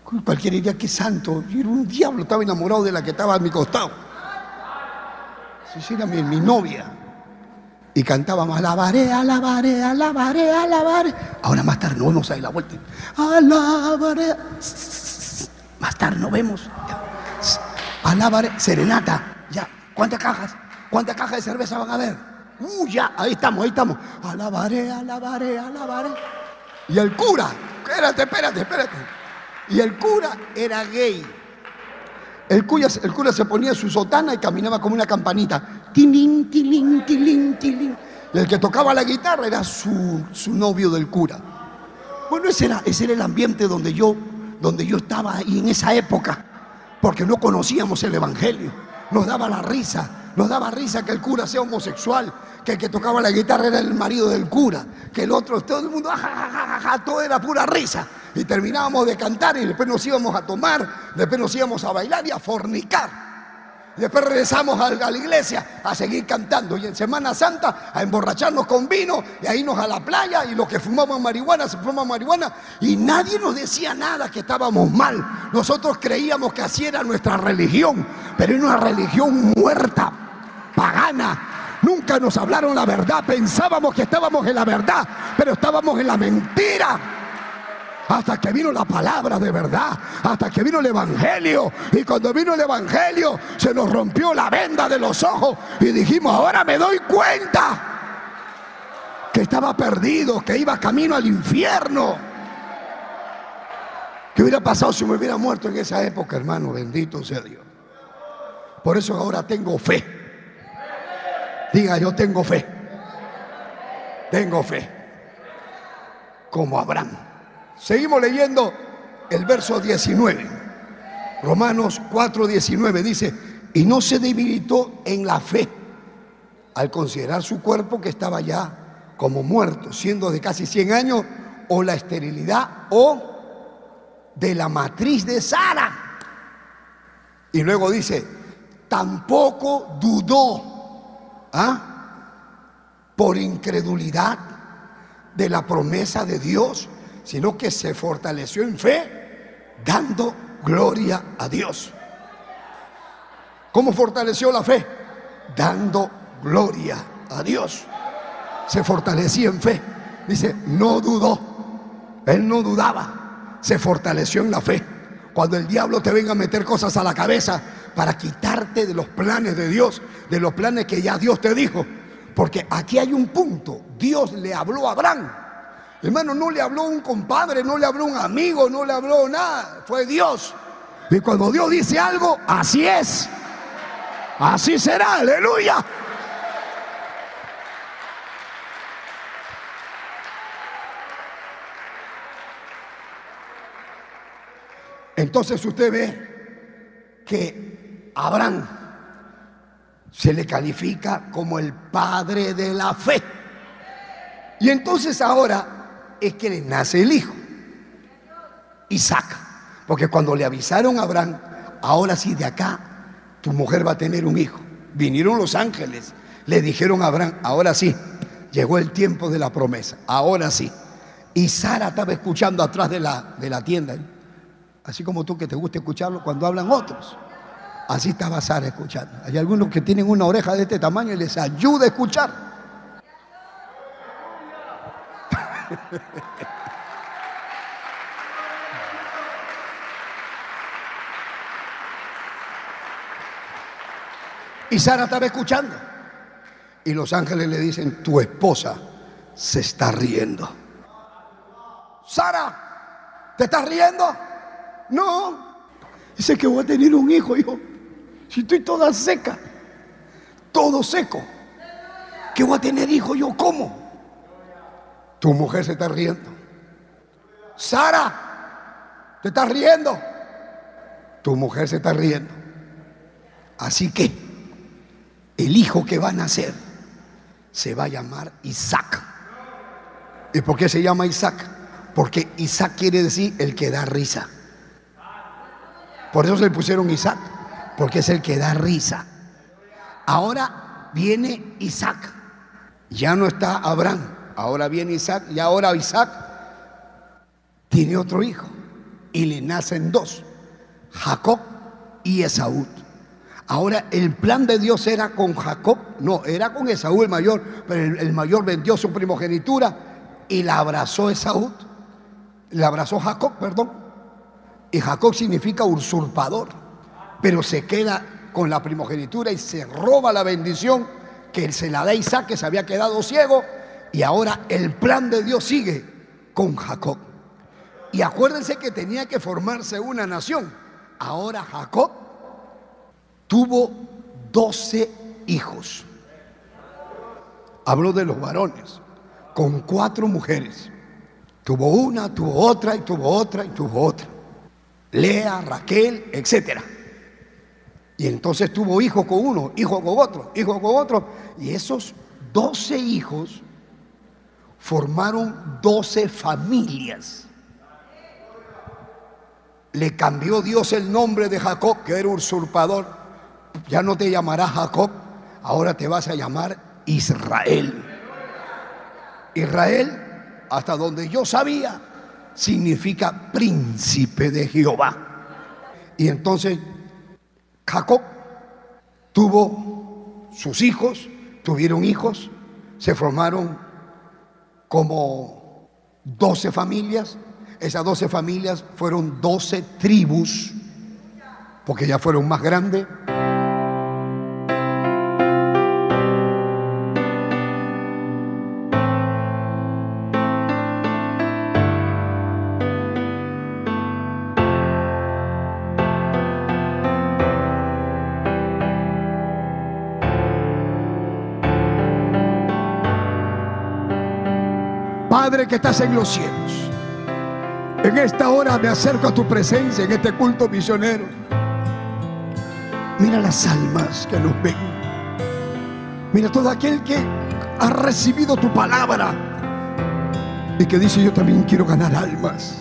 Cualquiera diría que santo. Yo era un diablo, estaba enamorado de la que estaba a mi costado. Sí, era mi, mi novia y cantábamos alabaré, alabaré, alabaré, alabaré. Ahora más tarde nos vemos ahí la vuelta. Alabaré. Más tarde nos vemos. Alabaré, serenata. Ya, ¿cuántas cajas? ¿Cuántas cajas de cerveza van a ver? Uh, ya, ahí estamos, ahí estamos. Alabaré, alabaré, alabaré. Y el cura, espérate, espérate, espérate. Y el cura era gay. El cura, el cura se ponía su sotana y caminaba como una campanita. Tilín, tilín, tilín, tilín. Y el que tocaba la guitarra era su, su novio del cura. Bueno, ese era, ese era el ambiente donde yo, donde yo estaba ahí en esa época, porque no conocíamos el Evangelio. Nos daba la risa, nos daba risa que el cura sea homosexual, que el que tocaba la guitarra era el marido del cura, que el otro, todo el mundo, ja, todo era pura risa. Y terminábamos de cantar y después nos íbamos a tomar, después nos íbamos a bailar y a fornicar. Después regresamos a la iglesia a seguir cantando y en Semana Santa a emborracharnos con vino y a irnos a la playa y los que fumamos marihuana se fumaban marihuana y nadie nos decía nada que estábamos mal. Nosotros creíamos que así era nuestra religión, pero era una religión muerta, pagana. Nunca nos hablaron la verdad, pensábamos que estábamos en la verdad, pero estábamos en la mentira hasta que vino la palabra de verdad, hasta que vino el Evangelio. Y cuando vino el Evangelio se nos rompió la venda de los ojos y dijimos, ahora me doy cuenta que estaba perdido, que iba camino al infierno. ¿Qué hubiera pasado si me hubiera muerto en esa época, hermano? Bendito sea Dios. Por eso ahora tengo fe. Diga, yo tengo fe. Tengo fe. Como Abraham. Seguimos leyendo el verso 19. Romanos 4:19 dice, y no se debilitó en la fe al considerar su cuerpo que estaba ya como muerto, siendo de casi 100 años, o la esterilidad o de la matriz de Sara. Y luego dice, tampoco dudó ¿ah? por incredulidad de la promesa de Dios, sino que se fortaleció en fe, dando gloria a Dios. ¿Cómo fortaleció la fe? Dando gloria a Dios. Se fortalecía en fe. Dice, no dudó. Él no dudaba. Se fortaleció en la fe. Cuando el diablo te venga a meter cosas a la cabeza para quitarte de los planes de Dios, de los planes que ya Dios te dijo. Porque aquí hay un punto. Dios le habló a Abraham. Hermano, no le habló un compadre, no le habló un amigo, no le habló nada. Fue Dios. Y cuando Dios dice algo, así es. Así será, aleluya. Entonces usted ve que Abraham se le califica como el padre de la fe. Y entonces ahora es que le nace el hijo, Isaac. Porque cuando le avisaron a Abraham, ahora sí de acá tu mujer va a tener un hijo. Vinieron los ángeles, le dijeron a Abraham, ahora sí, llegó el tiempo de la promesa, ahora sí. Y Sara estaba escuchando atrás de la, de la tienda, así como tú que te gusta escucharlo cuando hablan otros. Así estaba Sara escuchando. Hay algunos que tienen una oreja de este tamaño y les ayuda a escuchar. Y Sara estaba escuchando. Y los ángeles le dicen, tu esposa se está riendo. Sara, ¿te estás riendo? No. Dice que voy a tener un hijo, hijo. Si estoy toda seca, todo seco. ¿Qué voy a tener hijo yo? ¿Cómo? Tu mujer se está riendo. Sara, ¿te estás riendo? Tu mujer se está riendo. Así que el hijo que va a nacer se va a llamar Isaac. ¿Y por qué se llama Isaac? Porque Isaac quiere decir el que da risa. Por eso se le pusieron Isaac, porque es el que da risa. Ahora viene Isaac. Ya no está Abraham. Ahora viene Isaac. Y ahora Isaac tiene otro hijo. Y le nacen dos. Jacob y Esaú. Ahora, el plan de Dios era con Jacob, no, era con Esaú el mayor, pero el, mayor vendió su primogenitura y la abrazó Esaú, la abrazó Jacob, perdón. Y Jacob significa usurpador, pero se queda con la primogenitura y se roba la bendición que se la da Isaac, que se había quedado ciego, y ahora el plan de Dios sigue con Jacob. Y acuérdense que tenía que formarse una nación. Ahora Jacob tuvo doce hijos. Habló de los varones, con cuatro mujeres. Tuvo una, tuvo otra y tuvo otra y tuvo otra. Lea, Raquel, etc. Y entonces tuvo hijo con uno, hijo con otro, hijo con otro. Y esos doce hijos formaron doce familias. Le cambió Dios el nombre de Jacob, que era usurpador, ya no te llamarás Jacob, ahora te vas a llamar Israel. Israel, hasta donde yo sabía, significa príncipe de Jehová. Y entonces Jacob tuvo sus hijos, tuvieron hijos, se formaron como doce familias. Esas doce familias fueron doce tribus, porque ya fueron más grandes. Padre que estás en los cielos, en esta hora me acerco a tu presencia en este culto misionero. Mira las almas que nos ven. Mira todo aquel que ha recibido tu palabra y que dice yo también quiero ganar almas.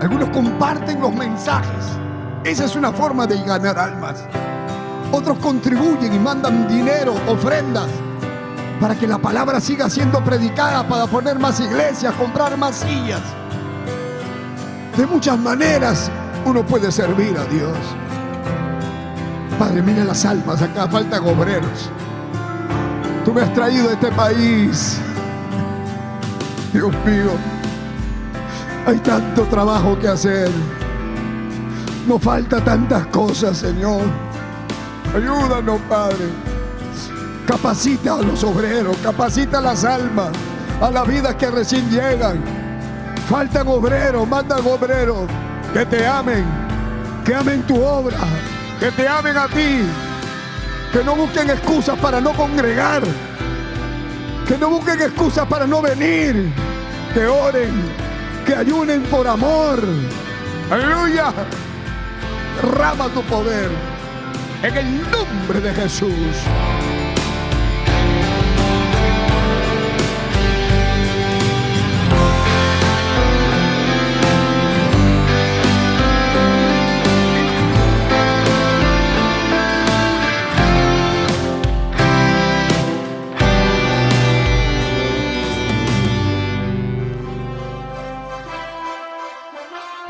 Algunos comparten los mensajes. Esa es una forma de ganar almas. Otros contribuyen y mandan dinero, ofrendas, para que la palabra siga siendo predicada, para poner más iglesias, comprar más sillas. De muchas maneras uno puede servir a Dios. Padre, mira las almas, acá faltan obreros. Tú me has traído a este país. Dios mío, hay tanto trabajo que hacer. Nos falta tantas cosas, Señor. Ayúdanos, Padre. Capacita a los obreros, capacita a las almas, a las vidas que recién llegan. Faltan obreros, mandan obreros que te amen, que amen tu obra, que te amen a ti, que no busquen excusas para no congregar, que no busquen excusas para no venir, que oren, que ayunen por amor. Aleluya. Rama tu poder en el nombre de Jesús.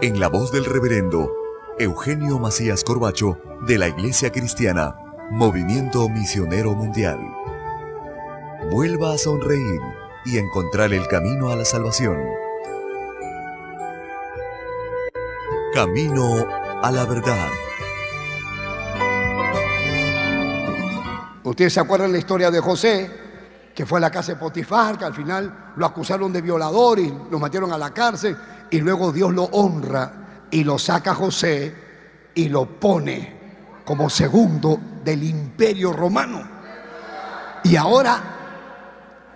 en la voz del reverendo Eugenio Macías Corbacho de la Iglesia Cristiana, Movimiento Misionero Mundial. Vuelva a sonreír y encontrar el camino a la salvación. Camino a la verdad. Ustedes se acuerdan la historia de José, que fue a la casa de Potifar, que al final lo acusaron de violador y lo metieron a la cárcel y luego Dios lo honra y lo saca a José y lo pone como segundo del imperio romano. Y ahora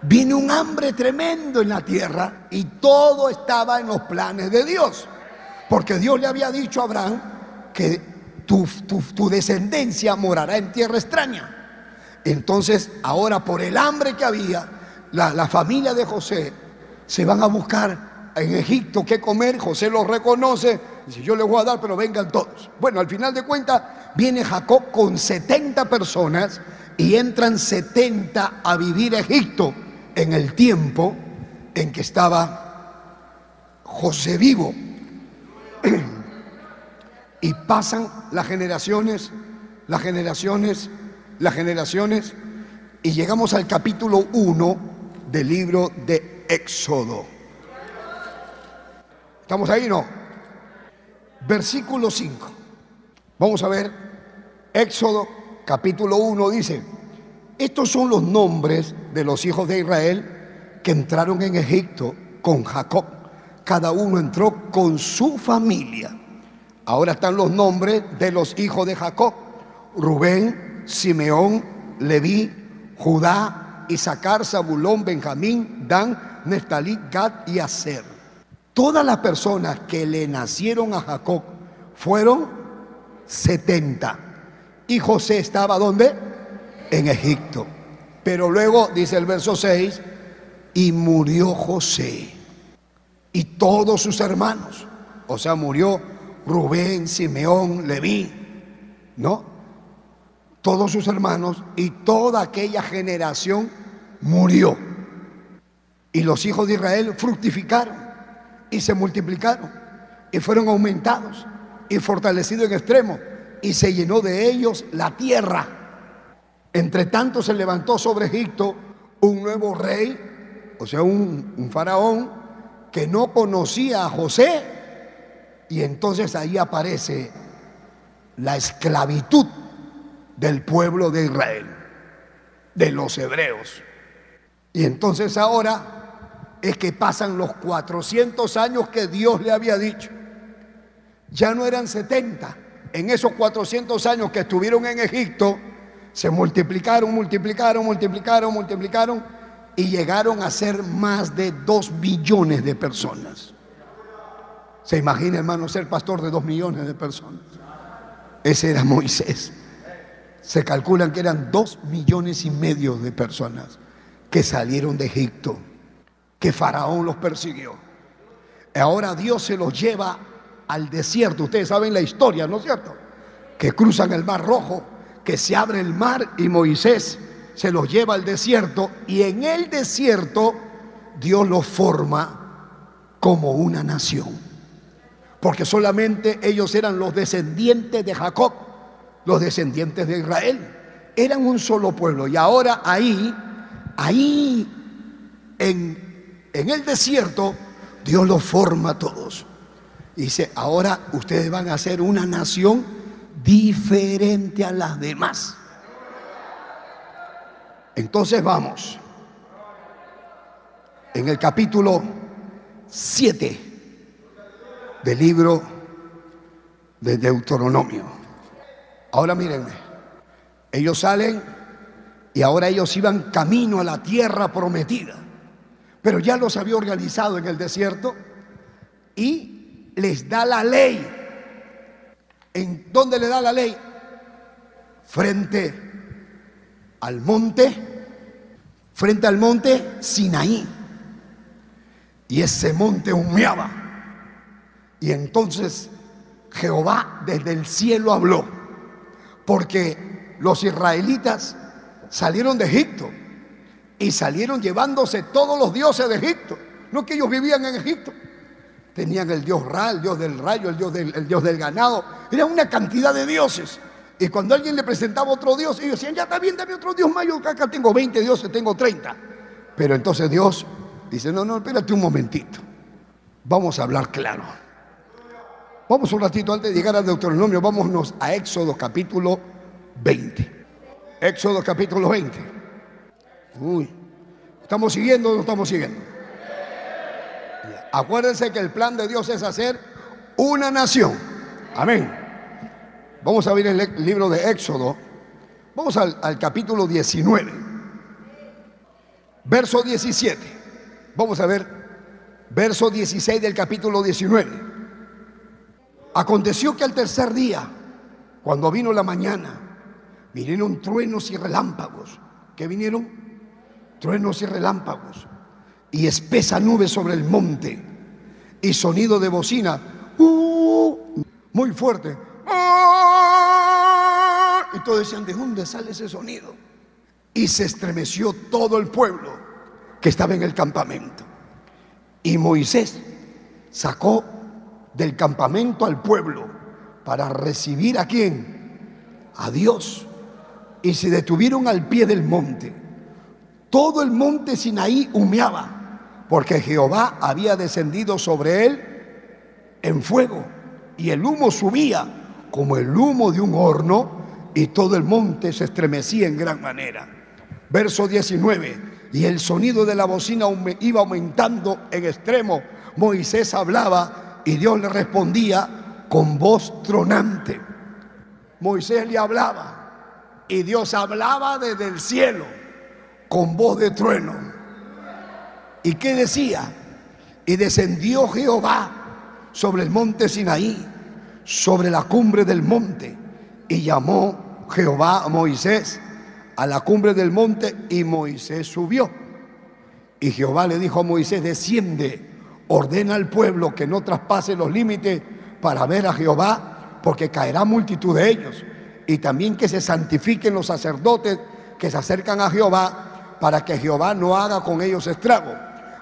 viene un hambre tremendo en la tierra y todo estaba en los planes de Dios. Porque Dios le había dicho a Abraham que tu, tu descendencia morará en tierra extraña. Entonces, ahora por el hambre que había, la, familia de José se van a buscar en Egipto qué comer. José los reconoce, dice, yo les voy a dar, pero vengan todos. Bueno, al final de cuentas, viene Jacob con 70 personas y entran 70 a vivir a Egipto en el tiempo en que estaba José vivo. Y pasan las generaciones, las generaciones las generaciones y llegamos al capítulo 1 del libro de Éxodo. ¿Estamos ahí, no? Versículo 5. Vamos a ver, Éxodo capítulo 1 dice, estos son los nombres de los hijos de Israel que entraron en Egipto con Jacob. Cada uno entró con su familia. Ahora están los nombres de los hijos de Jacob. Rubén, Simeón, Leví, Judá, Isaacar, Zabulón, Benjamín, Dan, Neftalí, Gad y Aser. Todas las personas que le nacieron a Jacob fueron 70. Y José estaba ¿dónde? En Egipto. Pero luego dice el verso 6, y murió José y todos sus hermanos. O sea, murió Rubén, Simeón, Leví, ¿no? todos sus hermanos y toda aquella generación murió. Y los hijos de Israel fructificaron y se multiplicaron y fueron aumentados y fortalecidos en extremo y se llenó de ellos la tierra. Entre tanto se levantó sobre Egipto un nuevo rey, o sea, un, un faraón que no conocía a José y entonces ahí aparece la esclavitud del pueblo de Israel, de los hebreos. Y entonces ahora es que pasan los 400 años que Dios le había dicho. Ya no eran 70. En esos 400 años que estuvieron en Egipto, se multiplicaron, multiplicaron, multiplicaron, multiplicaron y llegaron a ser más de 2 millones de personas. ¿Se imagina, hermano, ser pastor de 2 millones de personas? Ese era Moisés se calculan que eran dos millones y medio de personas que salieron de Egipto, que Faraón los persiguió. Ahora Dios se los lleva al desierto. Ustedes saben la historia, ¿no es cierto? Que cruzan el mar rojo, que se abre el mar y Moisés se los lleva al desierto y en el desierto Dios los forma como una nación. Porque solamente ellos eran los descendientes de Jacob los descendientes de Israel. Eran un solo pueblo. Y ahora ahí, ahí, en, en el desierto, Dios los forma a todos. dice, ahora ustedes van a ser una nación diferente a las demás. Entonces vamos. En el capítulo 7 del libro de Deuteronomio. Ahora mírenme, ellos salen y ahora ellos iban camino a la tierra prometida, pero ya los había organizado en el desierto y les da la ley. ¿En dónde le da la ley? Frente al monte, frente al monte Sinaí. Y ese monte humeaba. Y entonces Jehová desde el cielo habló porque los israelitas salieron de Egipto y salieron llevándose todos los dioses de Egipto. No que ellos vivían en Egipto. Tenían el dios Ra, el dios del rayo, el dios del, dios del ganado. Era una cantidad de dioses. Y cuando alguien le presentaba otro dios, ellos decían, ya está bien, dame otro dios mayor. Acá tengo 20 dioses, tengo 30. Pero entonces Dios dice, no, no, espérate un momentito. Vamos a hablar claro. Vamos un ratito antes de llegar al Deuteronomio, vámonos a Éxodo capítulo 20. Éxodo capítulo 20. Uy, ¿estamos siguiendo o no estamos siguiendo? Acuérdense que el plan de Dios es hacer una nación. Amén. Vamos a ver el libro de Éxodo. Vamos al, al capítulo 19. Verso 17. Vamos a ver. Verso 16 del capítulo 19. Aconteció que al tercer día, cuando vino la mañana, vinieron truenos y relámpagos. ¿Qué vinieron? Truenos y relámpagos. Y espesa nube sobre el monte. Y sonido de bocina. ¡Uh! muy fuerte. Y todos decían, ¿de dónde sale ese sonido? Y se estremeció todo el pueblo que estaba en el campamento. Y Moisés sacó del campamento al pueblo para recibir a quién? A Dios. Y se detuvieron al pie del monte. Todo el monte Sinaí humeaba, porque Jehová había descendido sobre él en fuego, y el humo subía como el humo de un horno, y todo el monte se estremecía en gran manera. Verso 19, y el sonido de la bocina iba aumentando en extremo. Moisés hablaba y Dios le respondía con voz tronante. Moisés le hablaba y Dios hablaba desde el cielo con voz de trueno. ¿Y qué decía? Y descendió Jehová sobre el monte Sinaí, sobre la cumbre del monte, y llamó Jehová a Moisés a la cumbre del monte y Moisés subió. Y Jehová le dijo a Moisés, desciende, ordena al pueblo que no traspase los límites para ver a Jehová, porque caerá multitud de ellos. Y también que se santifiquen los sacerdotes que se acercan a Jehová para que Jehová no haga con ellos estrago.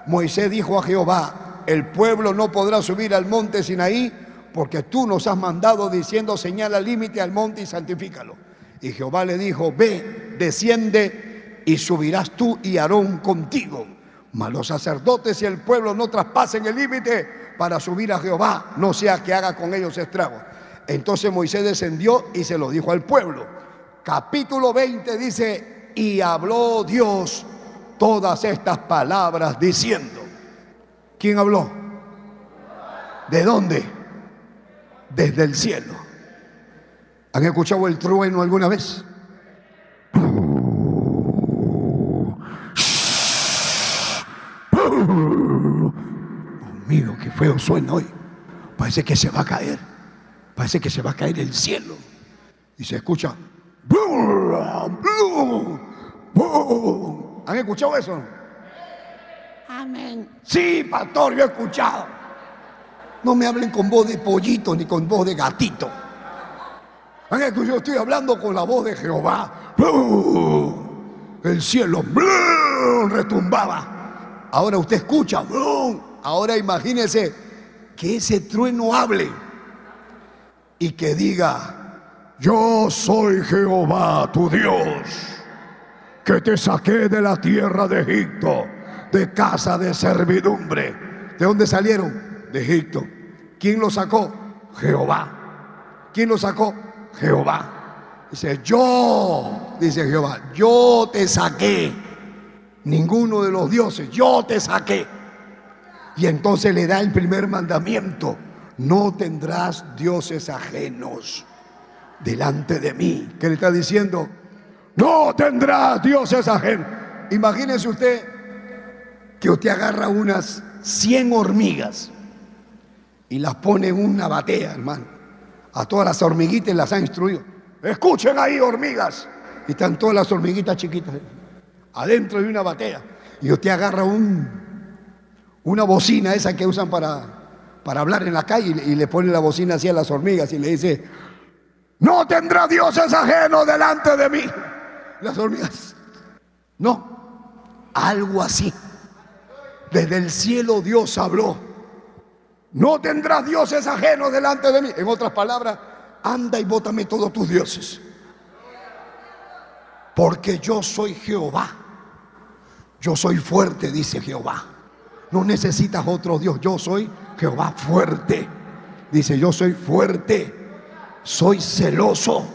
Moisés dijo a Jehová, el pueblo no podrá subir al monte Sinaí porque tú nos has mandado diciendo señala límite al monte y santifícalo. Y Jehová le dijo, ve, desciende y subirás tú y Aarón contigo. Mas los sacerdotes y el pueblo no traspasen el límite para subir a Jehová, no sea que haga con ellos estrago. Entonces Moisés descendió y se lo dijo al pueblo. Capítulo 20 dice, y habló Dios todas estas palabras diciendo, ¿quién habló? ¿De dónde? Desde el cielo. ¿Han escuchado el trueno alguna vez? Dios mío, qué feo suena hoy. Parece que se va a caer. Parece que se va a caer el cielo. Y se escucha ¿Han escuchado eso? Amén. Sí, pastor, yo he escuchado. No me hablen con voz de pollito ni con voz de gatito. ¿Han escuchado? Estoy hablando con la voz de Jehová. El cielo retumbaba. Ahora usted escucha. Ahora imagínese que ese trueno hable y que diga, yo soy Jehová tu Dios, que te saqué de la tierra de Egipto, de casa de servidumbre. ¿De dónde salieron? De Egipto. ¿Quién lo sacó? Jehová. ¿Quién lo sacó? Jehová. Dice, yo, dice Jehová, yo te saqué. Ninguno de los dioses, yo te saqué. Y entonces le da el primer mandamiento, no tendrás dioses ajenos delante de mí. ¿Qué le está diciendo? No tendrás dioses ajenos. Imagínese usted que usted agarra unas 100 hormigas y las pone en una batea, hermano. A todas las hormiguitas las ha instruido. Escuchen ahí, hormigas. Y están todas las hormiguitas chiquitas adentro de una batea. Y usted agarra un, una bocina, esa que usan para, para hablar en la calle, y le pone la bocina así a las hormigas y le dice, no tendrá dioses ajenos delante de mí. Las hormigas. No, algo así. Desde el cielo Dios habló. No tendrás dioses ajenos delante de mí. En otras palabras, anda y bótame todos tus dioses. Porque yo soy Jehová. Yo soy fuerte, dice Jehová. No necesitas otro Dios. Yo soy Jehová fuerte. Dice, yo soy fuerte soy celoso.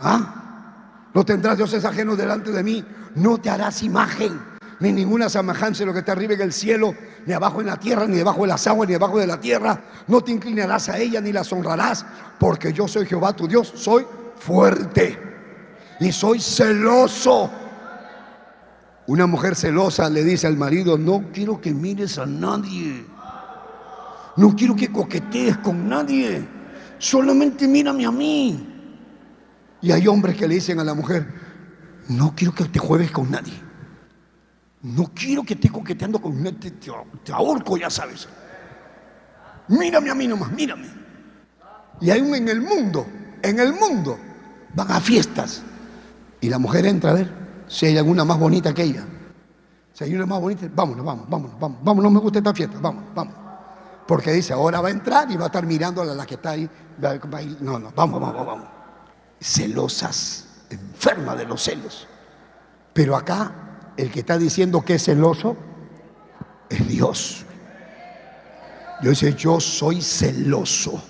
¿Ah? No tendrás dioses ajenos delante de mí. No te harás imagen ni ninguna semejanza de lo que está arriba en el cielo, ni abajo en la tierra, ni debajo de las aguas, ni debajo de la tierra. No te inclinarás a ella, ni las honrarás, porque yo soy Jehová tu Dios, soy fuerte y soy celoso. Una mujer celosa le dice al marido, no quiero que mires a nadie, no quiero que coquetees con nadie, solamente mírame a mí. Y hay hombres que le dicen a la mujer, no quiero que te juegues con nadie. No quiero que estés coqueteando con nadie, te, ahorco, ya sabes. Mírame a mí nomás, mírame. Y hay un en el mundo, en el mundo, van a fiestas. Y la mujer entra a ver si hay alguna más bonita que ella. Si hay una más bonita, vámonos, vámonos, vamos, vamos, no me gusta esta fiesta, vamos, vamos. Porque dice, ahora va a entrar y va a estar mirando a la que está ahí. No, no, vamos, vamos, vamos celosas, enferma de los celos. Pero acá el que está diciendo que es celoso es Dios. Dios dice, yo soy celoso.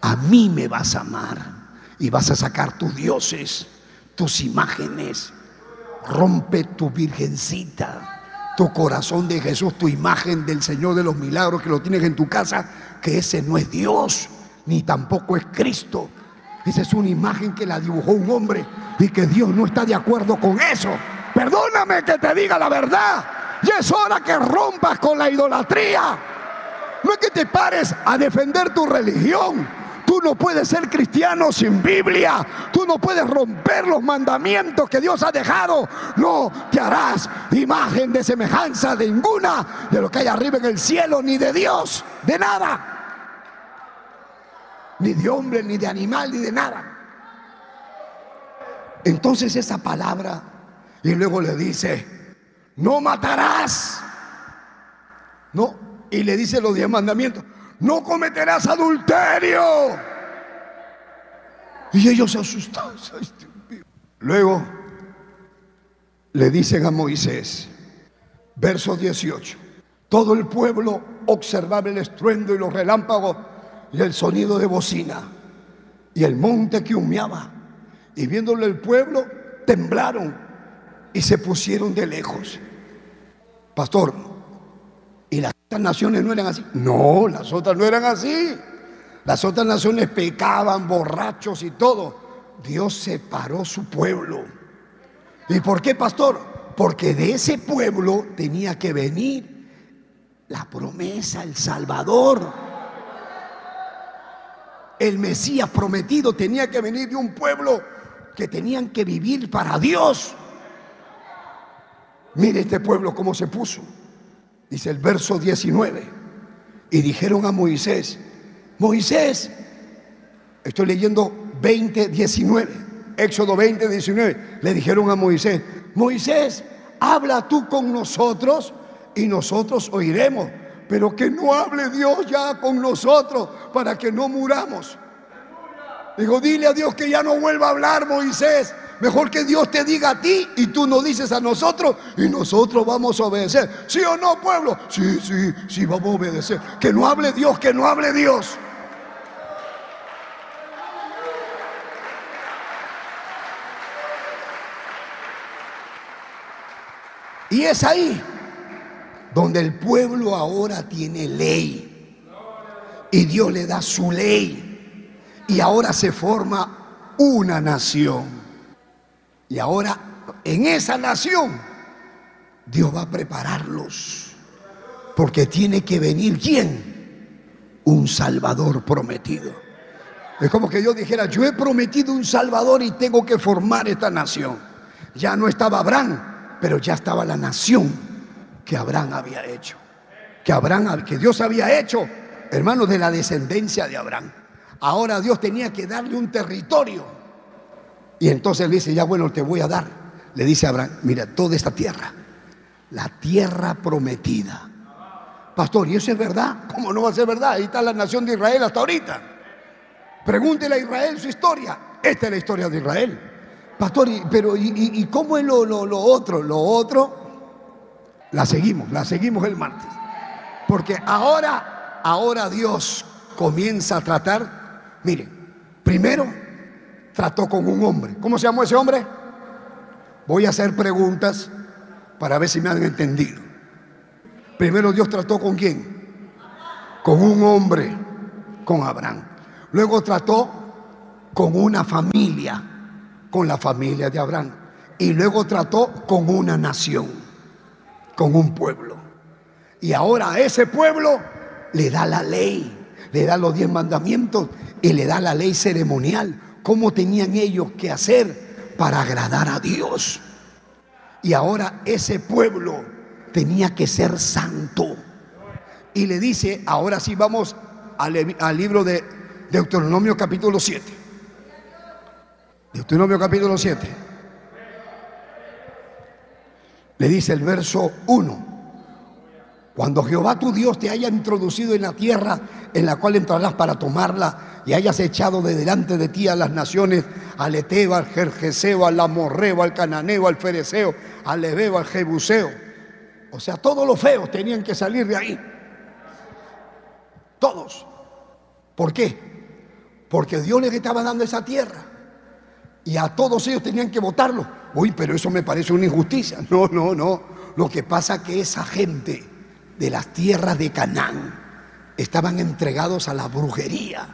A mí me vas a amar y vas a sacar tus dioses, tus imágenes. Rompe tu virgencita, tu corazón de Jesús, tu imagen del Señor de los milagros que lo tienes en tu casa, que ese no es Dios, ni tampoco es Cristo. Esa es una imagen que la dibujó un hombre y que Dios no está de acuerdo con eso. Perdóname que te diga la verdad. Y es hora que rompas con la idolatría. No es que te pares a defender tu religión. No puedes ser cristiano sin Biblia. Tú no puedes romper los mandamientos que Dios ha dejado. No te harás imagen de semejanza de ninguna de lo que hay arriba en el cielo, ni de Dios, de nada ni de hombre, ni de animal, ni de nada. Entonces esa palabra, y luego le dice, no matarás. No, y le dice los diez mandamientos, no cometerás adulterio. Y ellos se asustaron. Luego le dicen a Moisés, verso 18, todo el pueblo observaba el estruendo y los relámpagos y el sonido de bocina y el monte que humeaba. Y viéndolo el pueblo, temblaron y se pusieron de lejos. Pastor, ¿y las otras naciones no eran así? No, las otras no eran así. Las otras naciones pecaban, borrachos y todo. Dios separó su pueblo. ¿Y por qué, pastor? Porque de ese pueblo tenía que venir la promesa, el Salvador. El Mesías prometido tenía que venir de un pueblo que tenían que vivir para Dios. Mire este pueblo cómo se puso. Dice el verso 19. Y dijeron a Moisés, Moisés, estoy leyendo 20, 19, Éxodo 20, 19. Le dijeron a Moisés, Moisés, habla tú con nosotros y nosotros oiremos pero que no hable Dios ya con nosotros para que no muramos. Digo, dile a Dios que ya no vuelva a hablar Moisés. Mejor que Dios te diga a ti y tú nos dices a nosotros y nosotros vamos a obedecer. ¿Sí o no, pueblo? Sí, sí, sí, vamos a obedecer. Que no hable Dios, que no hable Dios. Y es ahí donde el pueblo ahora tiene ley y Dios le da su ley y ahora se forma una nación. Y ahora en esa nación Dios va a prepararlos porque tiene que venir quién? Un Salvador prometido. Es como que yo dijera, yo he prometido un Salvador y tengo que formar esta nación. Ya no estaba Abraham, pero ya estaba la nación que Abraham había hecho. Que Abraham, que Dios había hecho, hermanos, de la descendencia de Abraham. Ahora Dios tenía que darle un territorio. Y entonces le dice, ya bueno, te voy a dar. Le dice a Abraham, mira, toda esta tierra, la tierra prometida. Pastor, ¿y eso es verdad? ¿Cómo no va a ser verdad? Ahí está la nación de Israel hasta ahorita. Pregúntele a Israel su historia. Esta es la historia de Israel. Pastor, pero ¿y, cómo es lo, otro? Lo otro la seguimos, la seguimos el martes. Porque ahora, ahora Dios comienza a tratar, mire, primero trató con un hombre. ¿Cómo se llamó ese hombre? Voy a hacer preguntas para ver si me han entendido. Primero Dios trató con quién? Con un hombre, con Abraham. Luego trató con una familia, con la familia de Abraham. Y luego trató con una nación, con un pueblo. Y ahora a ese pueblo le da la ley, le da los diez mandamientos y le da la ley ceremonial. ¿Cómo tenían ellos que hacer para agradar a Dios? Y ahora ese pueblo tenía que ser santo. Y le dice, ahora sí vamos al, al libro de Deuteronomio capítulo 7. Deuteronomio capítulo 7. Le dice el verso 1. Cuando Jehová tu Dios te haya introducido en la tierra en la cual entrarás para tomarla y hayas echado de delante de ti a las naciones, al Eteba, al Jerjeseo, al Amorreo, al Cananeo, al Fereceo, al Ebeo, al Jebuseo. O sea, todos los feos tenían que salir de ahí. Todos. ¿Por qué? Porque Dios les estaba dando esa tierra. Y a todos ellos tenían que votarlo. Uy, pero eso me parece una injusticia. No, no, no. Lo que pasa es que esa gente de las tierras de Canaán estaban entregados a la brujería,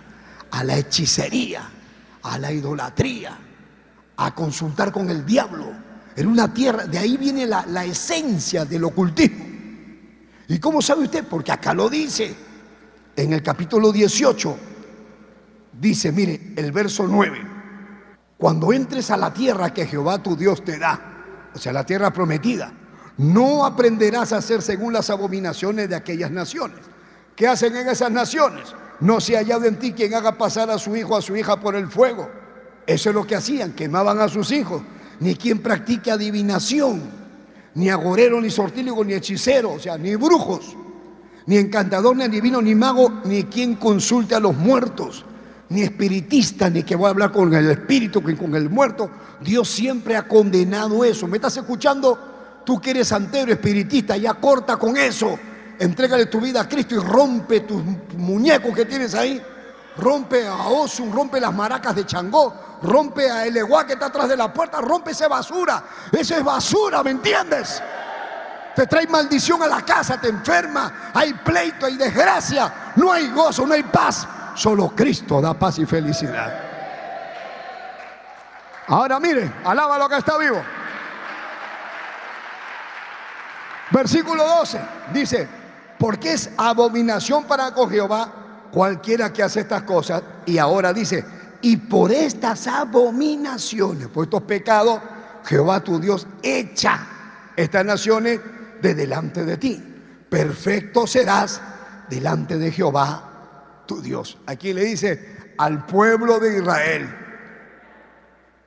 a la hechicería, a la idolatría, a consultar con el diablo. En una tierra, de ahí viene la, la esencia del ocultismo. ¿Y cómo sabe usted? Porque acá lo dice. En el capítulo 18 dice, mire, el verso 9. Cuando entres a la tierra que Jehová tu Dios te da, o sea, la tierra prometida, no aprenderás a hacer según las abominaciones de aquellas naciones. ¿Qué hacen en esas naciones? No se ha hallado en ti quien haga pasar a su hijo o a su hija por el fuego. Eso es lo que hacían, quemaban a sus hijos. Ni quien practique adivinación, ni agorero, ni sortílego, ni hechicero, o sea, ni brujos, ni encantador, ni adivino, ni mago, ni quien consulte a los muertos ni espiritista, ni que voy a hablar con el espíritu, que con el muerto. Dios siempre ha condenado eso. ¿Me estás escuchando? Tú que eres santero, espiritista, ya corta con eso. Entrégale tu vida a Cristo y rompe tus muñecos que tienes ahí. Rompe a Osum, rompe las maracas de Changó, rompe a Eleguá que está atrás de la puerta, rompe esa basura. Eso es basura, ¿me entiendes? Te trae maldición a la casa, te enferma, hay pleito, hay desgracia, no hay gozo, no hay paz. Solo Cristo da paz y felicidad. Ahora mire, alaba lo que está vivo. Versículo 12 dice, porque es abominación para con Jehová cualquiera que hace estas cosas. Y ahora dice, y por estas abominaciones, por estos pecados, Jehová tu Dios echa estas naciones de delante de ti. Perfecto serás delante de Jehová tu Dios. Aquí le dice al pueblo de Israel.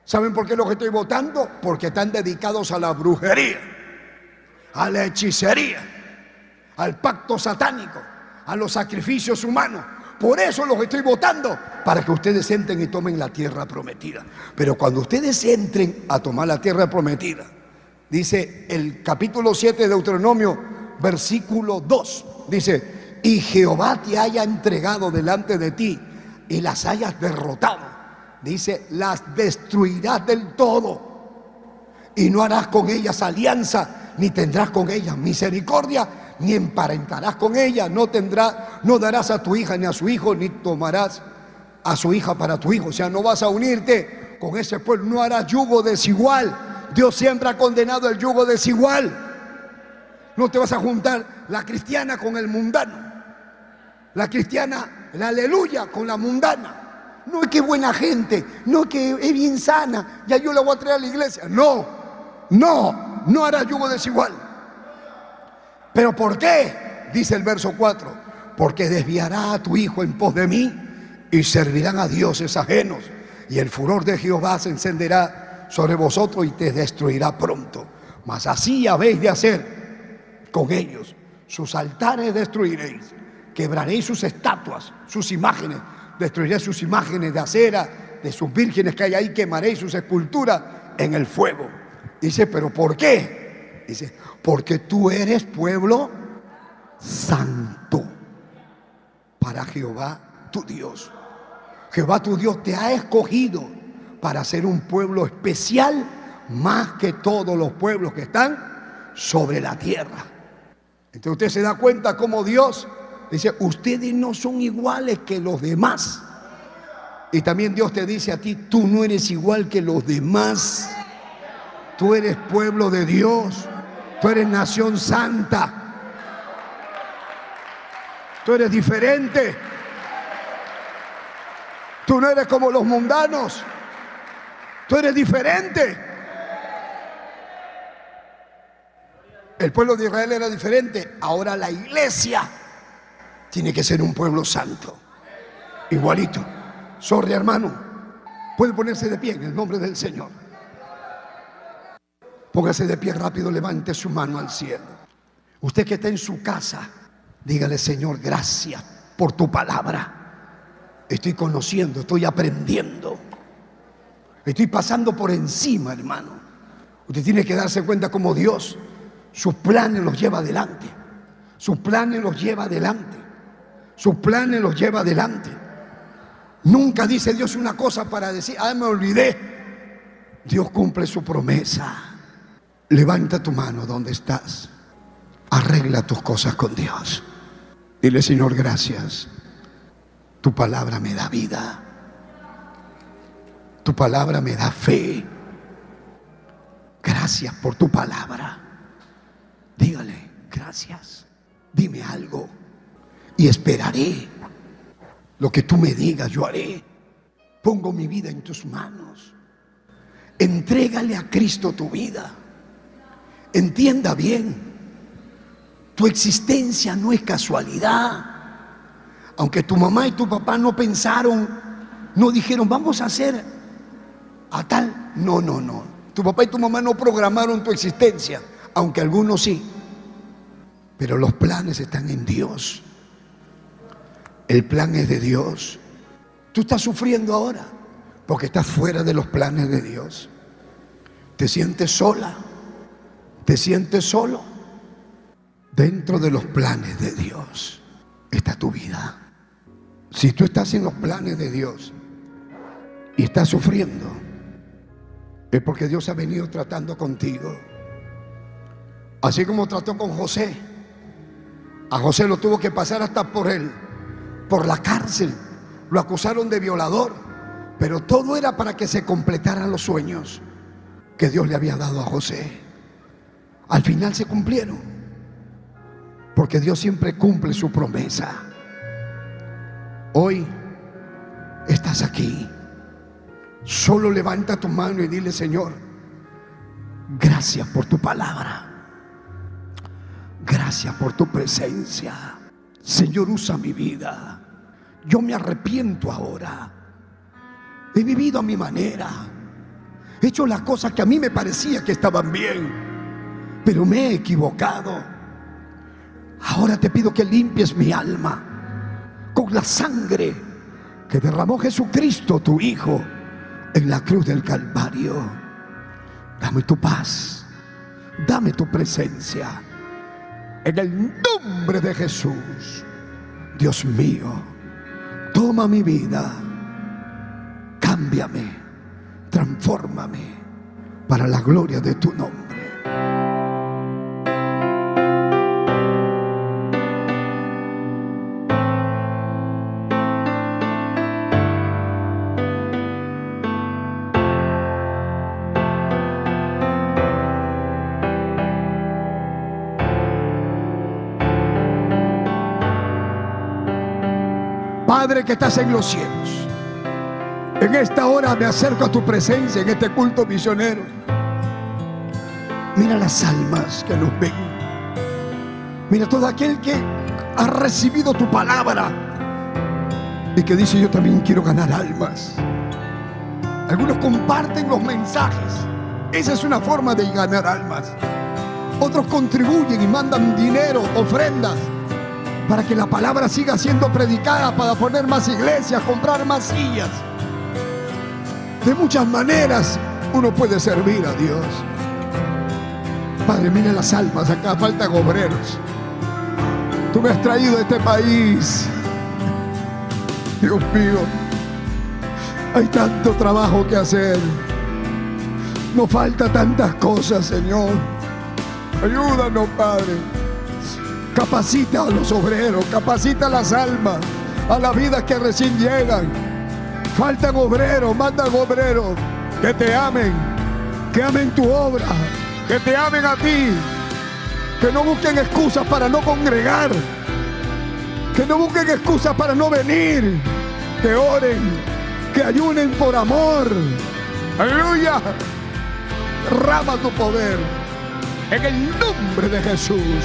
¿Saben por qué los estoy votando? Porque están dedicados a la brujería, a la hechicería, al pacto satánico, a los sacrificios humanos. Por eso los estoy votando, para que ustedes entren y tomen la tierra prometida. Pero cuando ustedes entren a tomar la tierra prometida, dice el capítulo 7 de Deuteronomio, versículo 2, dice, y Jehová te haya entregado delante de ti y las hayas derrotado, dice, las destruirás del todo y no harás con ellas alianza, ni tendrás con ellas misericordia, ni emparentarás con ellas, no tendrás, no darás a tu hija ni a su hijo, ni tomarás a su hija para tu hijo, o sea, no vas a unirte con ese pueblo, no harás yugo desigual. Dios siempre ha condenado el yugo desigual. No te vas a juntar la cristiana con el mundano. La cristiana, la aleluya con la mundana. No es que buena gente, no es que es bien sana, ya yo la voy a traer a la iglesia. No, no, no hará yugo desigual. ¿Pero por qué? Dice el verso 4. Porque desviará a tu hijo en pos de mí y servirán a dioses ajenos. Y el furor de Jehová se encenderá sobre vosotros y te destruirá pronto. Mas así habéis de hacer con ellos. Sus altares destruiréis quebraréis sus estatuas, sus imágenes, destruiréis sus imágenes de acera, de sus vírgenes que hay ahí, quemaréis sus esculturas en el fuego. Dice, pero ¿por qué? Dice, porque tú eres pueblo santo para Jehová tu Dios. Jehová tu Dios te ha escogido para ser un pueblo especial más que todos los pueblos que están sobre la tierra. Entonces usted se da cuenta como Dios dice, ustedes no son iguales que los demás. Y también Dios te dice a ti, tú no eres igual que los demás. Tú eres pueblo de Dios. Tú eres nación santa. Tú eres diferente. Tú no eres como los mundanos. Tú eres diferente. El pueblo de Israel era diferente. Ahora la iglesia tiene que ser un pueblo santo. Igualito. Sorry, hermano. Puede ponerse de pie en el nombre del Señor. Póngase de pie rápido, levante su mano al cielo. Usted que está en su casa, dígale, Señor, gracias por tu palabra. Estoy conociendo, estoy aprendiendo. Estoy pasando por encima, hermano. Usted tiene que darse cuenta como Dios sus planes los lleva adelante. Sus planes los lleva adelante. Sus planes los lleva adelante. Nunca dice Dios una cosa para decir, ah, me olvidé. Dios cumple su promesa. Levanta tu mano donde estás. Arregla tus cosas con Dios. Dile, Señor, gracias. Tu palabra me da vida. Tu palabra me da fe. Gracias por tu palabra. Dígale, gracias. Dime algo y esperaré. Lo que tú me digas, yo haré. Pongo mi vida en tus manos. Entrégale a Cristo tu vida. Entienda bien, tu existencia no es casualidad. Aunque tu mamá y tu papá no pensaron, no dijeron, vamos a hacer a tal. No, no, no. Tu papá y tu mamá no programaron tu existencia, aunque algunos sí. Pero los planes están en Dios. El plan es de Dios. Tú estás sufriendo ahora porque estás fuera de los planes de Dios. Te sientes sola, te sientes solo. Dentro de los planes de Dios está tu vida. Si tú estás en los planes de Dios y estás sufriendo, es porque Dios ha venido tratando contigo. Así como trató con José. A José lo tuvo que pasar hasta por él por la cárcel, lo acusaron de violador, pero todo era para que se completaran los sueños que Dios le había dado a José. Al final se cumplieron, porque Dios siempre cumple su promesa. Hoy estás aquí. Solo levanta tu mano y dile, Señor, gracias por tu palabra. Gracias por tu presencia. Señor, usa mi vida. Yo me arrepiento ahora. He vivido a mi manera. He hecho las cosas que a mí me parecía que estaban bien, pero me he equivocado. Ahora te pido que limpies mi alma con la sangre que derramó Jesucristo, tu Hijo, en la cruz del Calvario. Dame tu paz, dame tu presencia. En el nombre de Jesús, Dios mío. Toma mi vida, cámbiame, transfórmame para la gloria de tu nombre. Padre que estás en los cielos, en esta hora me acerco a tu presencia en este culto misionero. Mira las almas que nos ven. Mira todo aquel que ha recibido tu palabra y que dice yo también quiero ganar almas. Algunos comparten los mensajes. Esa es una forma de ganar almas. Otros contribuyen y mandan dinero, ofrendas para que la palabra siga siendo predicada, para poner más iglesias, comprar más sillas. De muchas maneras uno puede servir a Dios. Padre, mira las almas, acá faltan obreros. Tú me has traído a este país. Dios mío, hay tanto trabajo que hacer. Nos falta tantas cosas, Señor. Ayúdanos, Padre. Capacita a los obreros, capacita a las almas, a las vidas que recién llegan. Faltan obreros, mandan obreros que te amen, que amen tu obra, que te amen a ti, que no busquen excusas para no congregar, que no busquen excusas para no venir, que oren, que ayunen por amor. Aleluya. Rama tu poder en el nombre de Jesús.